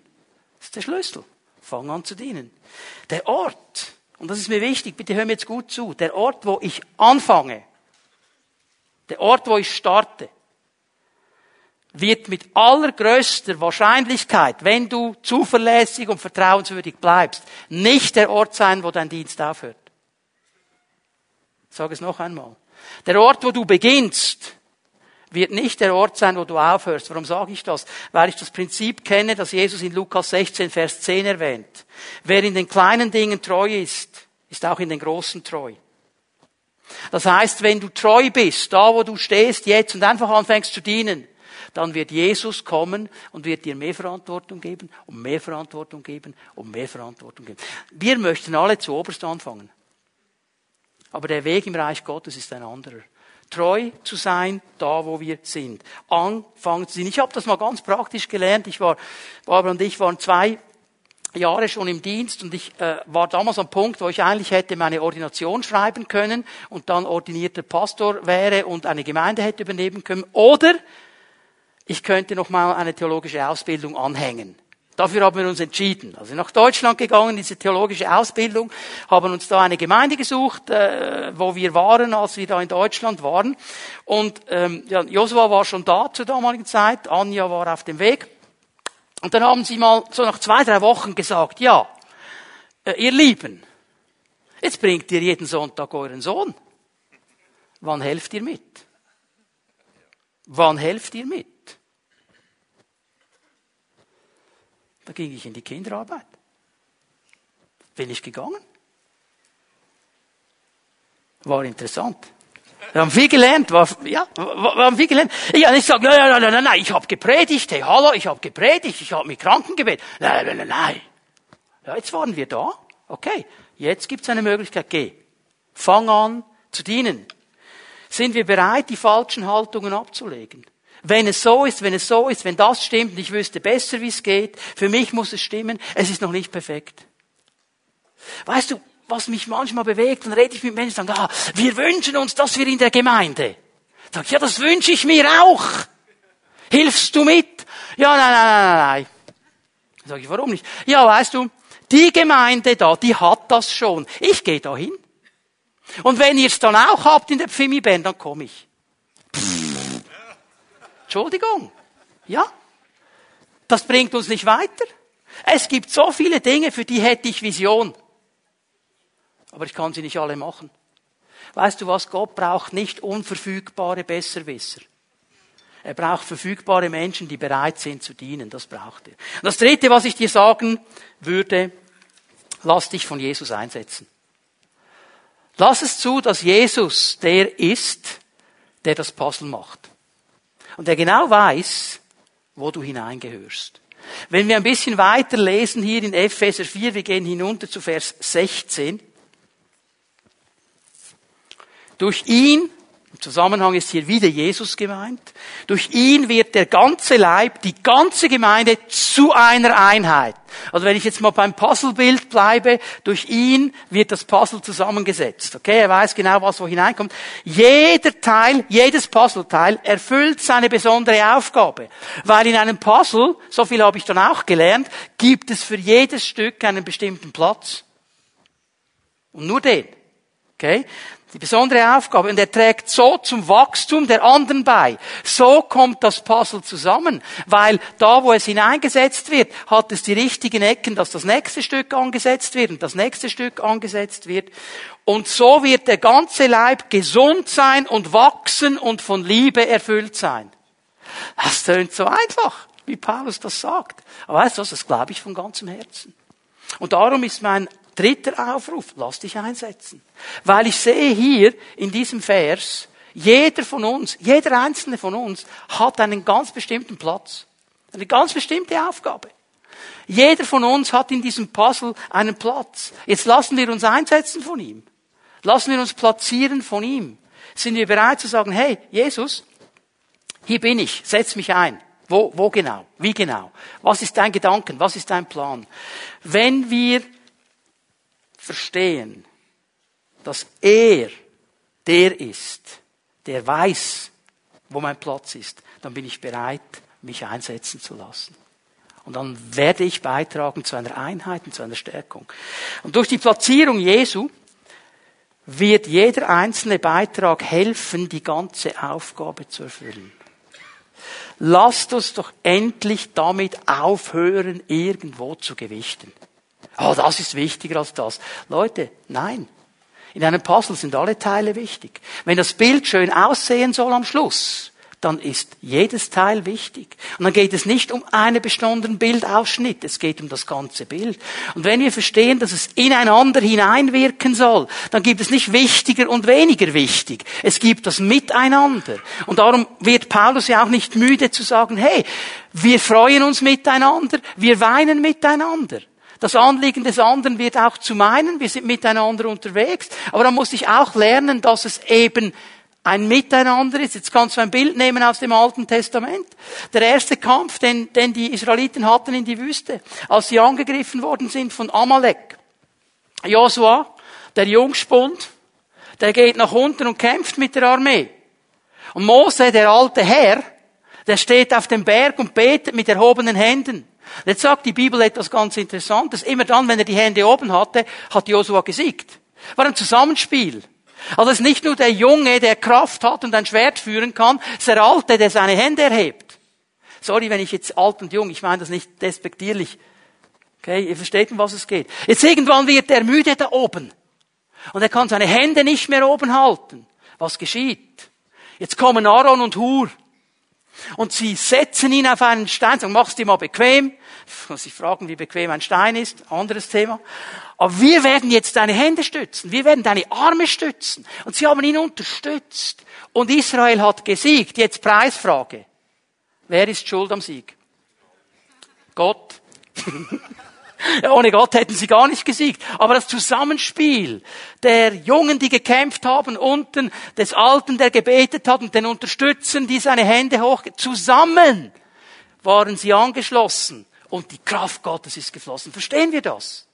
Speaker 1: Das ist der Schlüssel. Fang an zu dienen. Der Ort, und das ist mir wichtig, bitte hör mir jetzt gut zu, der Ort, wo ich anfange, der Ort, wo ich starte, wird mit allergrößter Wahrscheinlichkeit, wenn du zuverlässig und vertrauenswürdig bleibst, nicht der Ort sein, wo dein Dienst aufhört. Ich sage es noch einmal. Der Ort, wo du beginnst, wird nicht der Ort sein, wo du aufhörst. Warum sage ich das? Weil ich das Prinzip kenne, das Jesus in Lukas 16, Vers 10 erwähnt. Wer in den kleinen Dingen treu ist, ist auch in den großen treu. Das heißt, wenn du treu bist, da wo du stehst jetzt und einfach anfängst zu dienen, dann wird Jesus kommen und wird dir mehr Verantwortung geben und mehr Verantwortung geben und mehr Verantwortung geben. Wir möchten alle zu oberst anfangen. Aber der Weg im Reich Gottes ist ein anderer treu zu sein, da wo wir sind. Anfangen zu sein. Ich habe das mal ganz praktisch gelernt. Ich war, Barbara und ich waren zwei Jahre schon im Dienst und ich äh, war damals am Punkt, wo ich eigentlich hätte meine Ordination schreiben können und dann ordinierter Pastor wäre und eine Gemeinde hätte übernehmen können. Oder ich könnte noch mal eine theologische Ausbildung anhängen. Dafür haben wir uns entschieden. Also nach Deutschland gegangen, diese theologische Ausbildung, haben uns da eine Gemeinde gesucht, äh, wo wir waren, als wir da in Deutschland waren. Und ähm, ja, Josua war schon da zur damaligen Zeit, Anja war auf dem Weg. Und dann haben sie mal so nach zwei, drei Wochen gesagt, ja, äh, ihr Lieben, jetzt bringt ihr jeden Sonntag euren Sohn. Wann helft ihr mit? Wann helft ihr mit? Da ging ich in die Kinderarbeit. Bin ich gegangen. War interessant. Wir haben viel gelernt, war, ja, wir haben viel gelernt. Ich habe nicht gesagt, nein, nein, nein, nein, nein, ich habe gepredigt, hey, hallo, ich habe gepredigt, ich habe mit Kranken gebetet. Nein, nein, nein, nein. Ja, jetzt waren wir da. Okay, jetzt gibt's eine Möglichkeit, geh. Fang an zu dienen. Sind wir bereit, die falschen Haltungen abzulegen? Wenn es so ist, wenn es so ist, wenn das stimmt und ich wüsste besser, wie es geht, für mich muss es stimmen, es ist noch nicht perfekt. Weißt du, was mich manchmal bewegt, dann rede ich mit Menschen und sage, ah, wir wünschen uns, dass wir in der Gemeinde. Sag ich, ja, das wünsche ich mir auch. Hilfst du mit? Ja, nein, nein, nein, nein. Sag ich, warum nicht? Ja, weißt du, die Gemeinde da, die hat das schon. Ich gehe da hin. Und wenn ihr es dann auch habt in der Pfimi-Band, dann komme ich. Entschuldigung. Ja? Das bringt uns nicht weiter. Es gibt so viele Dinge, für die hätte ich Vision. Aber ich kann sie nicht alle machen. Weißt du was? Gott braucht nicht unverfügbare Besserwisser. Er braucht verfügbare Menschen, die bereit sind zu dienen. Das braucht er. Und das dritte, was ich dir sagen würde, lass dich von Jesus einsetzen. Lass es zu, dass Jesus der ist, der das Puzzle macht und der genau weiß, wo du hineingehörst. Wenn wir ein bisschen weiter lesen hier in Epheser 4, wir gehen hinunter zu Vers 16. Durch ihn Im Zusammenhang ist hier wieder Jesus gemeint. Durch ihn wird der ganze Leib, die ganze Gemeinde zu einer Einheit. Also wenn ich jetzt mal beim Puzzlebild bleibe, durch ihn wird das Puzzle zusammengesetzt. Okay, er weiß genau, was wo hineinkommt. Jeder Teil, jedes Puzzleteil erfüllt seine besondere Aufgabe. Weil in einem Puzzle, so viel habe ich dann auch gelernt, gibt es für jedes Stück einen bestimmten Platz. Und nur den. Okay? Die besondere Aufgabe. Und er trägt so zum Wachstum der anderen bei. So kommt das Puzzle zusammen. Weil da, wo es hineingesetzt wird, hat es die richtigen Ecken, dass das nächste Stück angesetzt wird und das nächste Stück angesetzt wird. Und so wird der ganze Leib gesund sein und wachsen und von Liebe erfüllt sein. Das tönt so einfach, wie Paulus das sagt. Aber weißt du was, das glaube ich von ganzem Herzen. Und darum ist mein Dritter Aufruf, lass dich einsetzen. Weil ich sehe hier in diesem Vers, jeder von uns, jeder einzelne von uns hat einen ganz bestimmten Platz. Eine ganz bestimmte Aufgabe. Jeder von uns hat in diesem Puzzle einen Platz. Jetzt lassen wir uns einsetzen von ihm. Lassen wir uns platzieren von ihm. Sind wir bereit zu sagen, hey, Jesus, hier bin ich, setz mich ein. Wo, wo genau? Wie genau? Was ist dein Gedanken? Was ist dein Plan? Wenn wir verstehen, dass er der ist, der weiß, wo mein Platz ist, dann bin ich bereit, mich einsetzen zu lassen. Und dann werde ich beitragen zu einer Einheit und zu einer Stärkung. Und durch die Platzierung Jesu wird jeder einzelne Beitrag helfen, die ganze Aufgabe zu erfüllen. Lasst uns doch endlich damit aufhören, irgendwo zu gewichten. Oh, das ist wichtiger als das. Leute, nein. In einem Puzzle sind alle Teile wichtig. Wenn das Bild schön aussehen soll am Schluss, dann ist jedes Teil wichtig. Und dann geht es nicht um einen bestimmten Bildausschnitt, es geht um das ganze Bild. Und wenn wir verstehen, dass es ineinander hineinwirken soll, dann gibt es nicht wichtiger und weniger wichtig. Es gibt das Miteinander. Und darum wird Paulus ja auch nicht müde zu sagen, hey, wir freuen uns miteinander, wir weinen miteinander. Das Anliegen des anderen wird auch zu meinen, wir sind miteinander unterwegs, aber dann muss ich auch lernen, dass es eben ein Miteinander ist. Jetzt kannst du ein Bild nehmen aus dem Alten Testament. Der erste Kampf, den, den die Israeliten hatten in die Wüste, als sie angegriffen worden sind von Amalek. Josua, der Jungspund, der geht nach unten und kämpft mit der Armee. Und Mose, der alte Herr, der steht auf dem Berg und betet mit erhobenen Händen. Jetzt sagt die Bibel etwas ganz Interessantes. Immer dann, wenn er die Hände oben hatte, hat Josua gesiegt. War ein Zusammenspiel. Also es ist nicht nur der Junge, der Kraft hat und ein Schwert führen kann, es ist der Alte, der seine Hände erhebt. Sorry, wenn ich jetzt alt und jung, ich meine das nicht despektierlich. Okay, ihr versteht, um was es geht. Jetzt irgendwann wird er müde da oben. Und er kann seine Hände nicht mehr oben halten. Was geschieht? Jetzt kommen Aaron und Hur. Und sie setzen ihn auf einen Stein, sagen, mach's dir mal bequem. Ich muss sich fragen, wie bequem ein Stein ist, anderes Thema. Aber wir werden jetzt deine Hände stützen, wir werden deine Arme stützen. Und sie haben ihn unterstützt. Und Israel hat gesiegt. Jetzt Preisfrage. Wer ist schuld am Sieg? Gott. Ohne Gott hätten sie gar nicht gesiegt. Aber das Zusammenspiel der Jungen, die gekämpft haben, unten des Alten, der gebetet hat und den Unterstützen, die seine Hände hoch, zusammen waren sie angeschlossen und die Kraft Gottes ist geflossen. Verstehen wir das?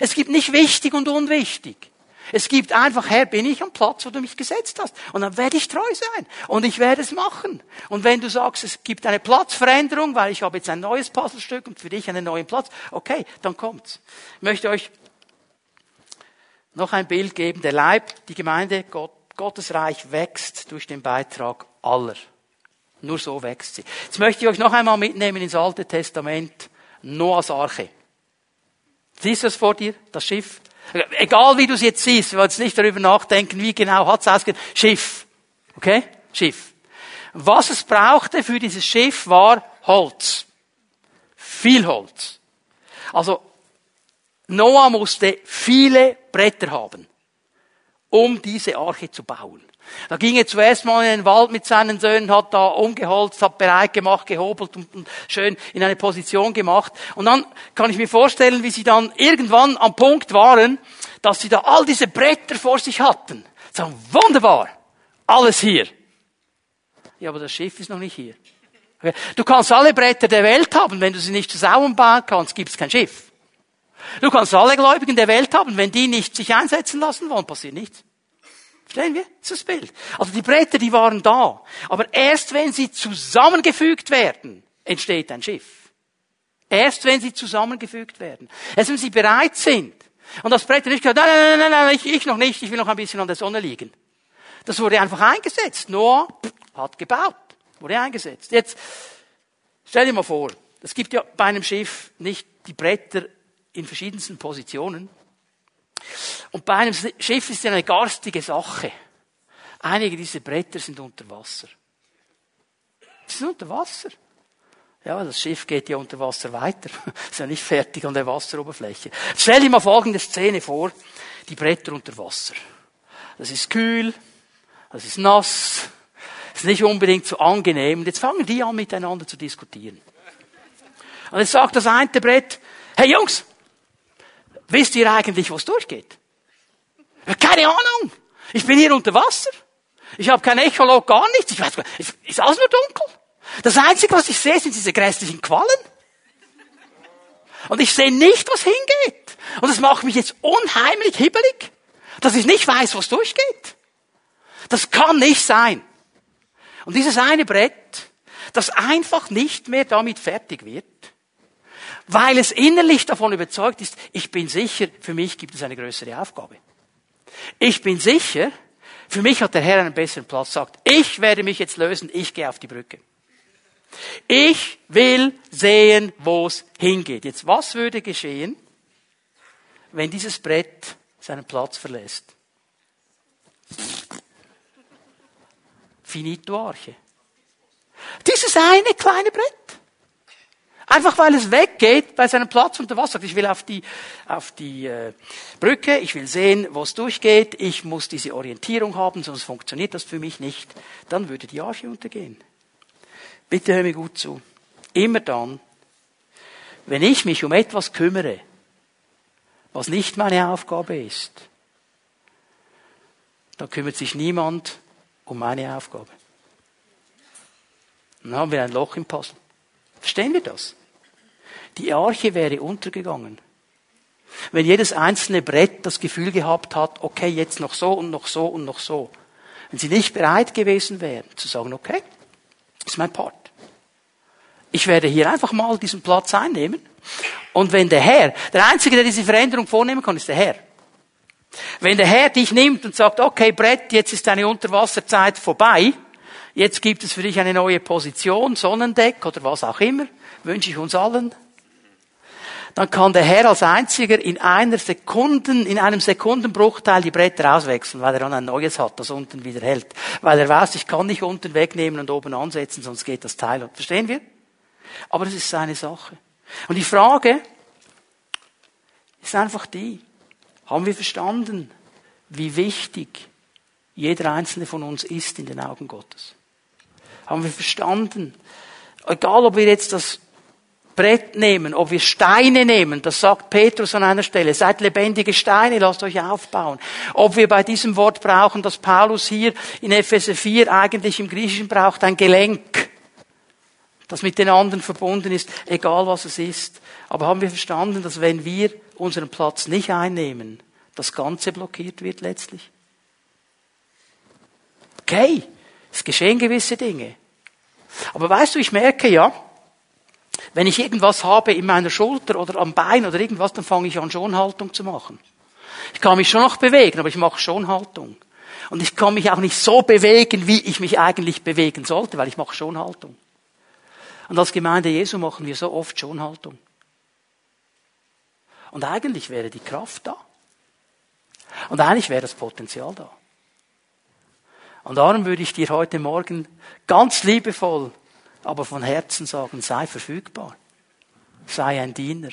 Speaker 1: Es gibt nicht wichtig und unwichtig. Es gibt einfach, Herr, bin ich am Platz, wo du mich gesetzt hast. Und dann werde ich treu sein. Und ich werde es machen. Und wenn du sagst, es gibt eine Platzveränderung, weil ich habe jetzt ein neues Puzzlestück und für dich einen neuen Platz, okay, dann kommt's. Ich möchte euch noch ein Bild geben. Der Leib, die Gemeinde, Gott, Gottes Reich wächst durch den Beitrag aller. Nur so wächst sie. Jetzt möchte ich euch noch einmal mitnehmen ins Alte Testament. Noahs Arche. Siehst du es vor dir? Das Schiff? Egal wie du es jetzt siehst, wir wollen jetzt nicht darüber nachdenken, wie genau hat es ausgesehen. Schiff. Okay? Schiff. Was es brauchte für dieses Schiff war Holz. Viel Holz. Also, Noah musste viele Bretter haben, um diese Arche zu bauen. Da ging er zuerst mal in den Wald mit seinen Söhnen, hat da umgeholzt, hat bereit gemacht, gehobelt und, schön in eine Position gemacht. Und dann kann ich mir vorstellen, wie sie dann irgendwann am Punkt waren, dass sie da all diese Bretter vor sich hatten. Sagen, wunderbar. Alles hier. Ja, aber das Schiff ist noch nicht hier. Du kannst alle Bretter der Welt haben, wenn du sie nicht zusammenbauen kannst, gibt es kein Schiff. Du kannst alle Gläubigen der Welt haben, wenn die nicht sich einsetzen lassen wollen, passiert nichts. Verstehen wir? Das Bild. Also die Bretter, die waren da. Aber erst wenn sie zusammengefügt werden, entsteht ein Schiff. Erst wenn sie zusammengefügt werden. Erst wenn sie bereit sind. Und das Brett nicht gesagt, nein, nein, nein, nein, ich, ich noch nicht, ich will noch ein bisschen an der Sonne liegen. Das wurde einfach eingesetzt. Noah hat gebaut. Wurde eingesetzt. Jetzt, stell dir mal vor, es gibt ja bei einem Schiff nicht die Bretter in verschiedensten Positionen. Und bei einem Schiff ist ja eine garstige Sache. Einige dieser Bretter sind unter Wasser. Sie sind unter Wasser. Ja, das Schiff geht ja unter Wasser weiter. ist ja nicht fertig an der Wasseroberfläche. Stell dir mal folgende Szene vor. Die Bretter unter Wasser. Das ist kühl. Das ist nass. Das ist nicht unbedingt so angenehm. Und jetzt fangen die an, miteinander zu diskutieren. Und jetzt sagt das eine Brett, hey Jungs, wisst ihr eigentlich, wo es durchgeht? Keine Ahnung. Ich bin hier unter Wasser. Ich habe kein Echolog, gar nichts. Ich weiß, ist alles nur dunkel. Das Einzige, was ich sehe, sind diese grässlichen Quallen. Und ich sehe nicht, was hingeht. Und das macht mich jetzt unheimlich hibbelig, dass ich nicht weiß, was durchgeht. Das kann nicht sein. Und dieses eine Brett, das einfach nicht mehr damit fertig wird, weil es innerlich davon überzeugt ist, ich bin sicher, für mich gibt es eine größere Aufgabe. Ich bin sicher, für mich hat der Herr einen besseren Platz, sagt, ich werde mich jetzt lösen, ich gehe auf die Brücke. Ich will sehen, wo es hingeht. Jetzt, was würde geschehen, wenn dieses Brett seinen Platz verlässt? Finito Arche. Dieses eine kleine Brett. Einfach weil es weggeht bei seinem Platz unter Wasser. Ich will auf die, auf die äh, Brücke, ich will sehen, wo es durchgeht, ich muss diese Orientierung haben, sonst funktioniert das für mich nicht. Dann würde die Arche untergehen. Bitte hör mir gut zu. Immer dann, wenn ich mich um etwas kümmere, was nicht meine Aufgabe ist, dann kümmert sich niemand um meine Aufgabe. Dann haben wir ein Loch im Puzzle. Verstehen wir das? Die Arche wäre untergegangen. Wenn jedes einzelne Brett das Gefühl gehabt hat, okay, jetzt noch so und noch so und noch so. Wenn sie nicht bereit gewesen wären, zu sagen, okay, das ist mein Part. Ich werde hier einfach mal diesen Platz einnehmen. Und wenn der Herr, der Einzige, der diese Veränderung vornehmen kann, ist der Herr. Wenn der Herr dich nimmt und sagt, okay, Brett, jetzt ist deine Unterwasserzeit vorbei, jetzt gibt es für dich eine neue Position, Sonnendeck oder was auch immer, wünsche ich uns allen, dann kann der Herr als einziger in einer Sekunden, in einem Sekundenbruchteil die Bretter auswechseln, weil er dann ein neues hat, das unten wieder hält. Weil er weiß, ich kann nicht unten wegnehmen und oben ansetzen, sonst geht das Teil. Verstehen wir? Aber das ist seine Sache. Und die Frage ist einfach die, haben wir verstanden, wie wichtig jeder einzelne von uns ist in den Augen Gottes? Haben wir verstanden, egal ob wir jetzt das Brett nehmen, ob wir Steine nehmen, das sagt Petrus an einer Stelle, seid lebendige Steine, lasst euch aufbauen. Ob wir bei diesem Wort brauchen, das Paulus hier in Epheser 4 eigentlich im Griechischen braucht, ein Gelenk, das mit den anderen verbunden ist, egal was es ist. Aber haben wir verstanden, dass wenn wir unseren Platz nicht einnehmen, das Ganze blockiert wird letztlich? Okay, es geschehen gewisse Dinge. Aber weißt du, ich merke ja, wenn ich irgendwas habe in meiner Schulter oder am Bein oder irgendwas, dann fange ich an, Schonhaltung zu machen. Ich kann mich schon noch bewegen, aber ich mache Schonhaltung. Und ich kann mich auch nicht so bewegen, wie ich mich eigentlich bewegen sollte, weil ich mache Schonhaltung. Und als Gemeinde Jesu machen wir so oft Schonhaltung. Und eigentlich wäre die Kraft da. Und eigentlich wäre das Potenzial da. Und darum würde ich dir heute Morgen ganz liebevoll aber von Herzen sagen, sei verfügbar. Sei ein Diener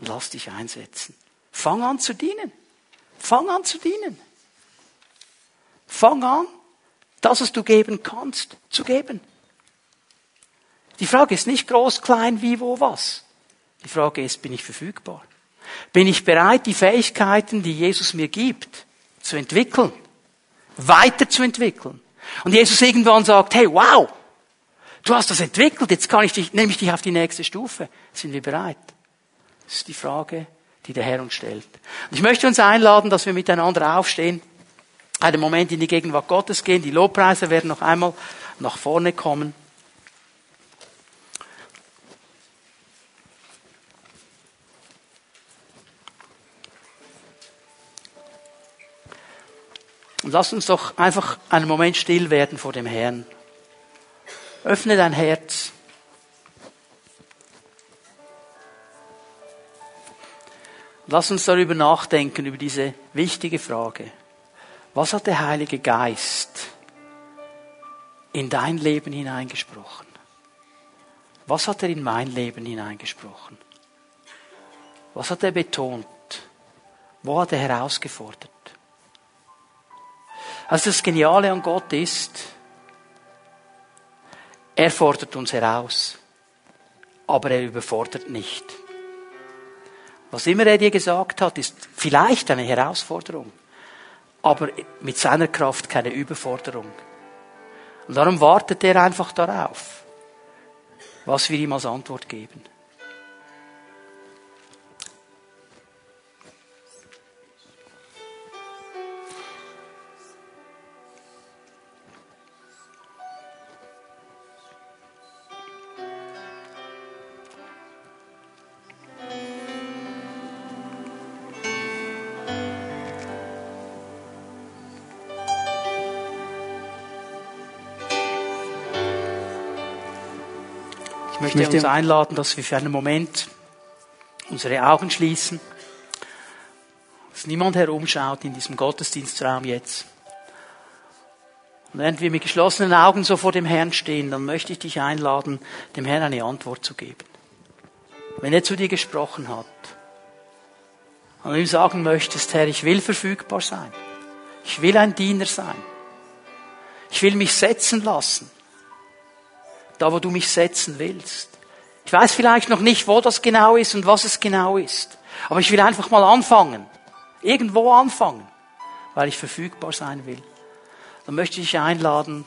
Speaker 1: und lass dich einsetzen. Fang an zu dienen. Fang an zu dienen. Fang an, das, was du geben kannst, zu geben. Die Frage ist nicht groß, klein, wie, wo, was. Die Frage ist, bin ich verfügbar? Bin ich bereit, die Fähigkeiten, die Jesus mir gibt, zu entwickeln, weiterzuentwickeln? Und Jesus irgendwann sagt, hey, wow, du hast das entwickelt, jetzt kann ich dich, nehme ich dich auf die nächste Stufe. Sind wir bereit? Das ist die Frage, die der Herr uns stellt. Und ich möchte uns einladen, dass wir miteinander aufstehen, einen Moment in die Gegenwart Gottes gehen. Die Lobpreise werden noch einmal nach vorne kommen. Und lass uns doch einfach einen Moment still werden vor dem Herrn. Öffne dein Herz. Lass uns darüber nachdenken, über diese wichtige Frage. Was hat der Heilige Geist in dein Leben hineingesprochen? Was hat er in mein Leben hineingesprochen? Was hat er betont? Wo hat er herausgefordert? Also das Geniale an Gott ist, er fordert uns heraus, aber er überfordert nicht. Was immer er dir gesagt hat, ist vielleicht eine Herausforderung, aber mit seiner Kraft keine Überforderung. Und darum wartet er einfach darauf, was wir ihm als Antwort geben. Ich möchte uns einladen, dass wir für einen Moment unsere Augen schließen, dass niemand herumschaut in diesem Gottesdienstraum jetzt. Und während wir mit geschlossenen Augen so vor dem Herrn stehen, dann möchte ich dich einladen, dem Herrn eine Antwort zu geben. Wenn er zu dir gesprochen hat und ihm sagen möchtest, Herr, ich will verfügbar sein. Ich will ein Diener sein. Ich will mich setzen lassen da wo du mich setzen willst. Ich weiß vielleicht noch nicht, wo das genau ist und was es genau ist. Aber ich will einfach mal anfangen. Irgendwo anfangen. Weil ich verfügbar sein will. Dann möchte ich dich einladen,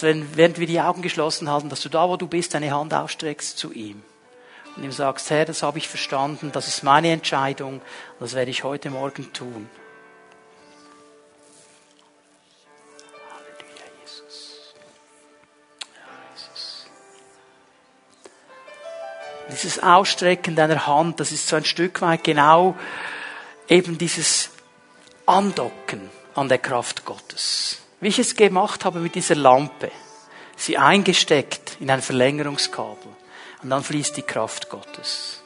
Speaker 1: wenn, während wir die Augen geschlossen halten, dass du da, wo du bist, deine Hand ausstreckst zu ihm. Und ihm sagst, Herr, das habe ich verstanden, das ist meine Entscheidung, das werde ich heute Morgen tun. Dieses Ausstrecken deiner Hand, das ist so ein Stück weit genau eben dieses Andocken an der Kraft Gottes. Wie ich es gemacht habe mit dieser Lampe. Sie eingesteckt in ein Verlängerungskabel. Und dann fließt die Kraft Gottes.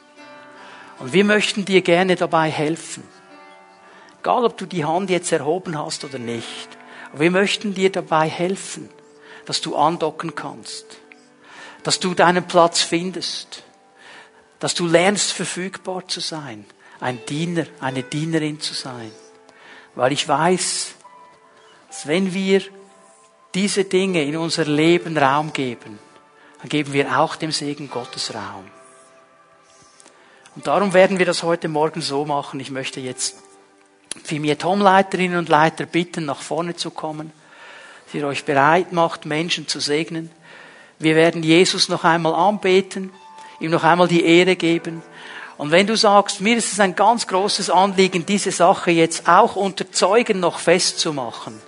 Speaker 1: Und wir möchten dir gerne dabei helfen. Egal, ob du die Hand jetzt erhoben hast oder nicht. Wir möchten dir dabei helfen, dass du andocken kannst. Dass du deinen Platz findest dass du lernst, verfügbar zu sein, ein Diener, eine Dienerin zu sein. Weil ich weiß, dass wenn wir diese Dinge in unser Leben Raum geben, dann geben wir auch dem Segen Gottes Raum. Und darum werden wir das heute Morgen so machen. Ich möchte jetzt Fimiet-Home-Leiterinnen und Leiter bitten, nach vorne zu kommen, dass ihr euch bereit macht, Menschen zu segnen. Wir werden Jesus noch einmal anbeten ihm noch einmal die Ehre geben. Und wenn du sagst, mir ist es ein ganz großes Anliegen, diese Sache jetzt auch unter Zeugen noch festzumachen,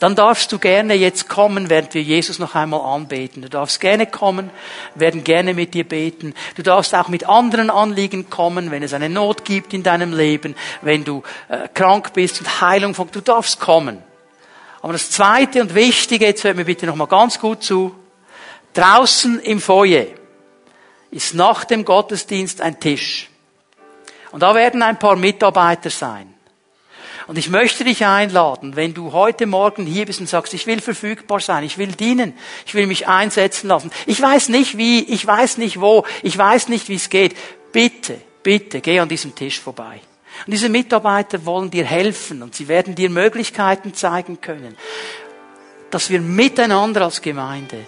Speaker 1: dann darfst du gerne jetzt kommen, während wir Jesus noch einmal anbeten. Du darfst gerne kommen, werden gerne mit dir beten. Du darfst auch mit anderen Anliegen kommen, wenn es eine Not gibt in deinem Leben, wenn du äh, krank bist und Heilung von, du darfst kommen. Aber das zweite und wichtige, jetzt hört mir bitte noch mal ganz gut zu, draußen im Foyer ist nach dem Gottesdienst ein Tisch. Und da werden ein paar Mitarbeiter sein. Und ich möchte dich einladen, wenn du heute Morgen hier bist und sagst, ich will verfügbar sein, ich will dienen, ich will mich einsetzen lassen. Ich weiß nicht wie, ich weiß nicht wo, ich weiß nicht wie es geht. Bitte, bitte, geh an diesem Tisch vorbei. Und diese Mitarbeiter wollen dir helfen und sie werden dir Möglichkeiten zeigen können, dass wir miteinander als Gemeinde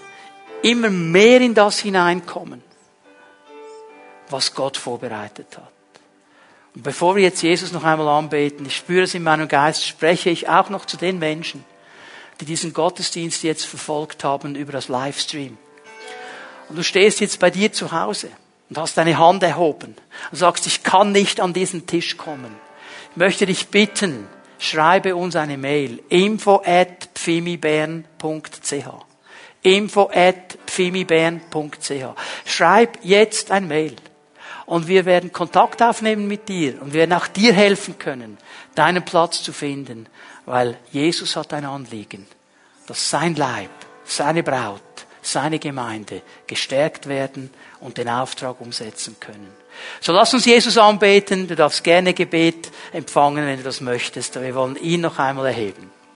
Speaker 1: immer mehr in das hineinkommen was Gott vorbereitet hat. Und bevor wir jetzt Jesus noch einmal anbeten, ich spüre es in meinem Geist, spreche ich auch noch zu den Menschen, die diesen Gottesdienst jetzt verfolgt haben über das Livestream. Und du stehst jetzt bei dir zu Hause und hast deine Hand erhoben und sagst, ich kann nicht an diesen Tisch kommen. Ich möchte dich bitten, schreibe uns eine Mail. info at pfimibern.ch info at pfimibern.ch Schreib jetzt ein Mail. Und wir werden Kontakt aufnehmen mit dir und wir werden auch dir helfen können, deinen Platz zu finden, weil Jesus hat ein Anliegen, dass sein Leib, seine Braut, seine Gemeinde gestärkt werden und den Auftrag umsetzen können. So lass uns Jesus anbeten. Du darfst gerne Gebet empfangen, wenn du das möchtest. Aber wir wollen ihn noch einmal erheben.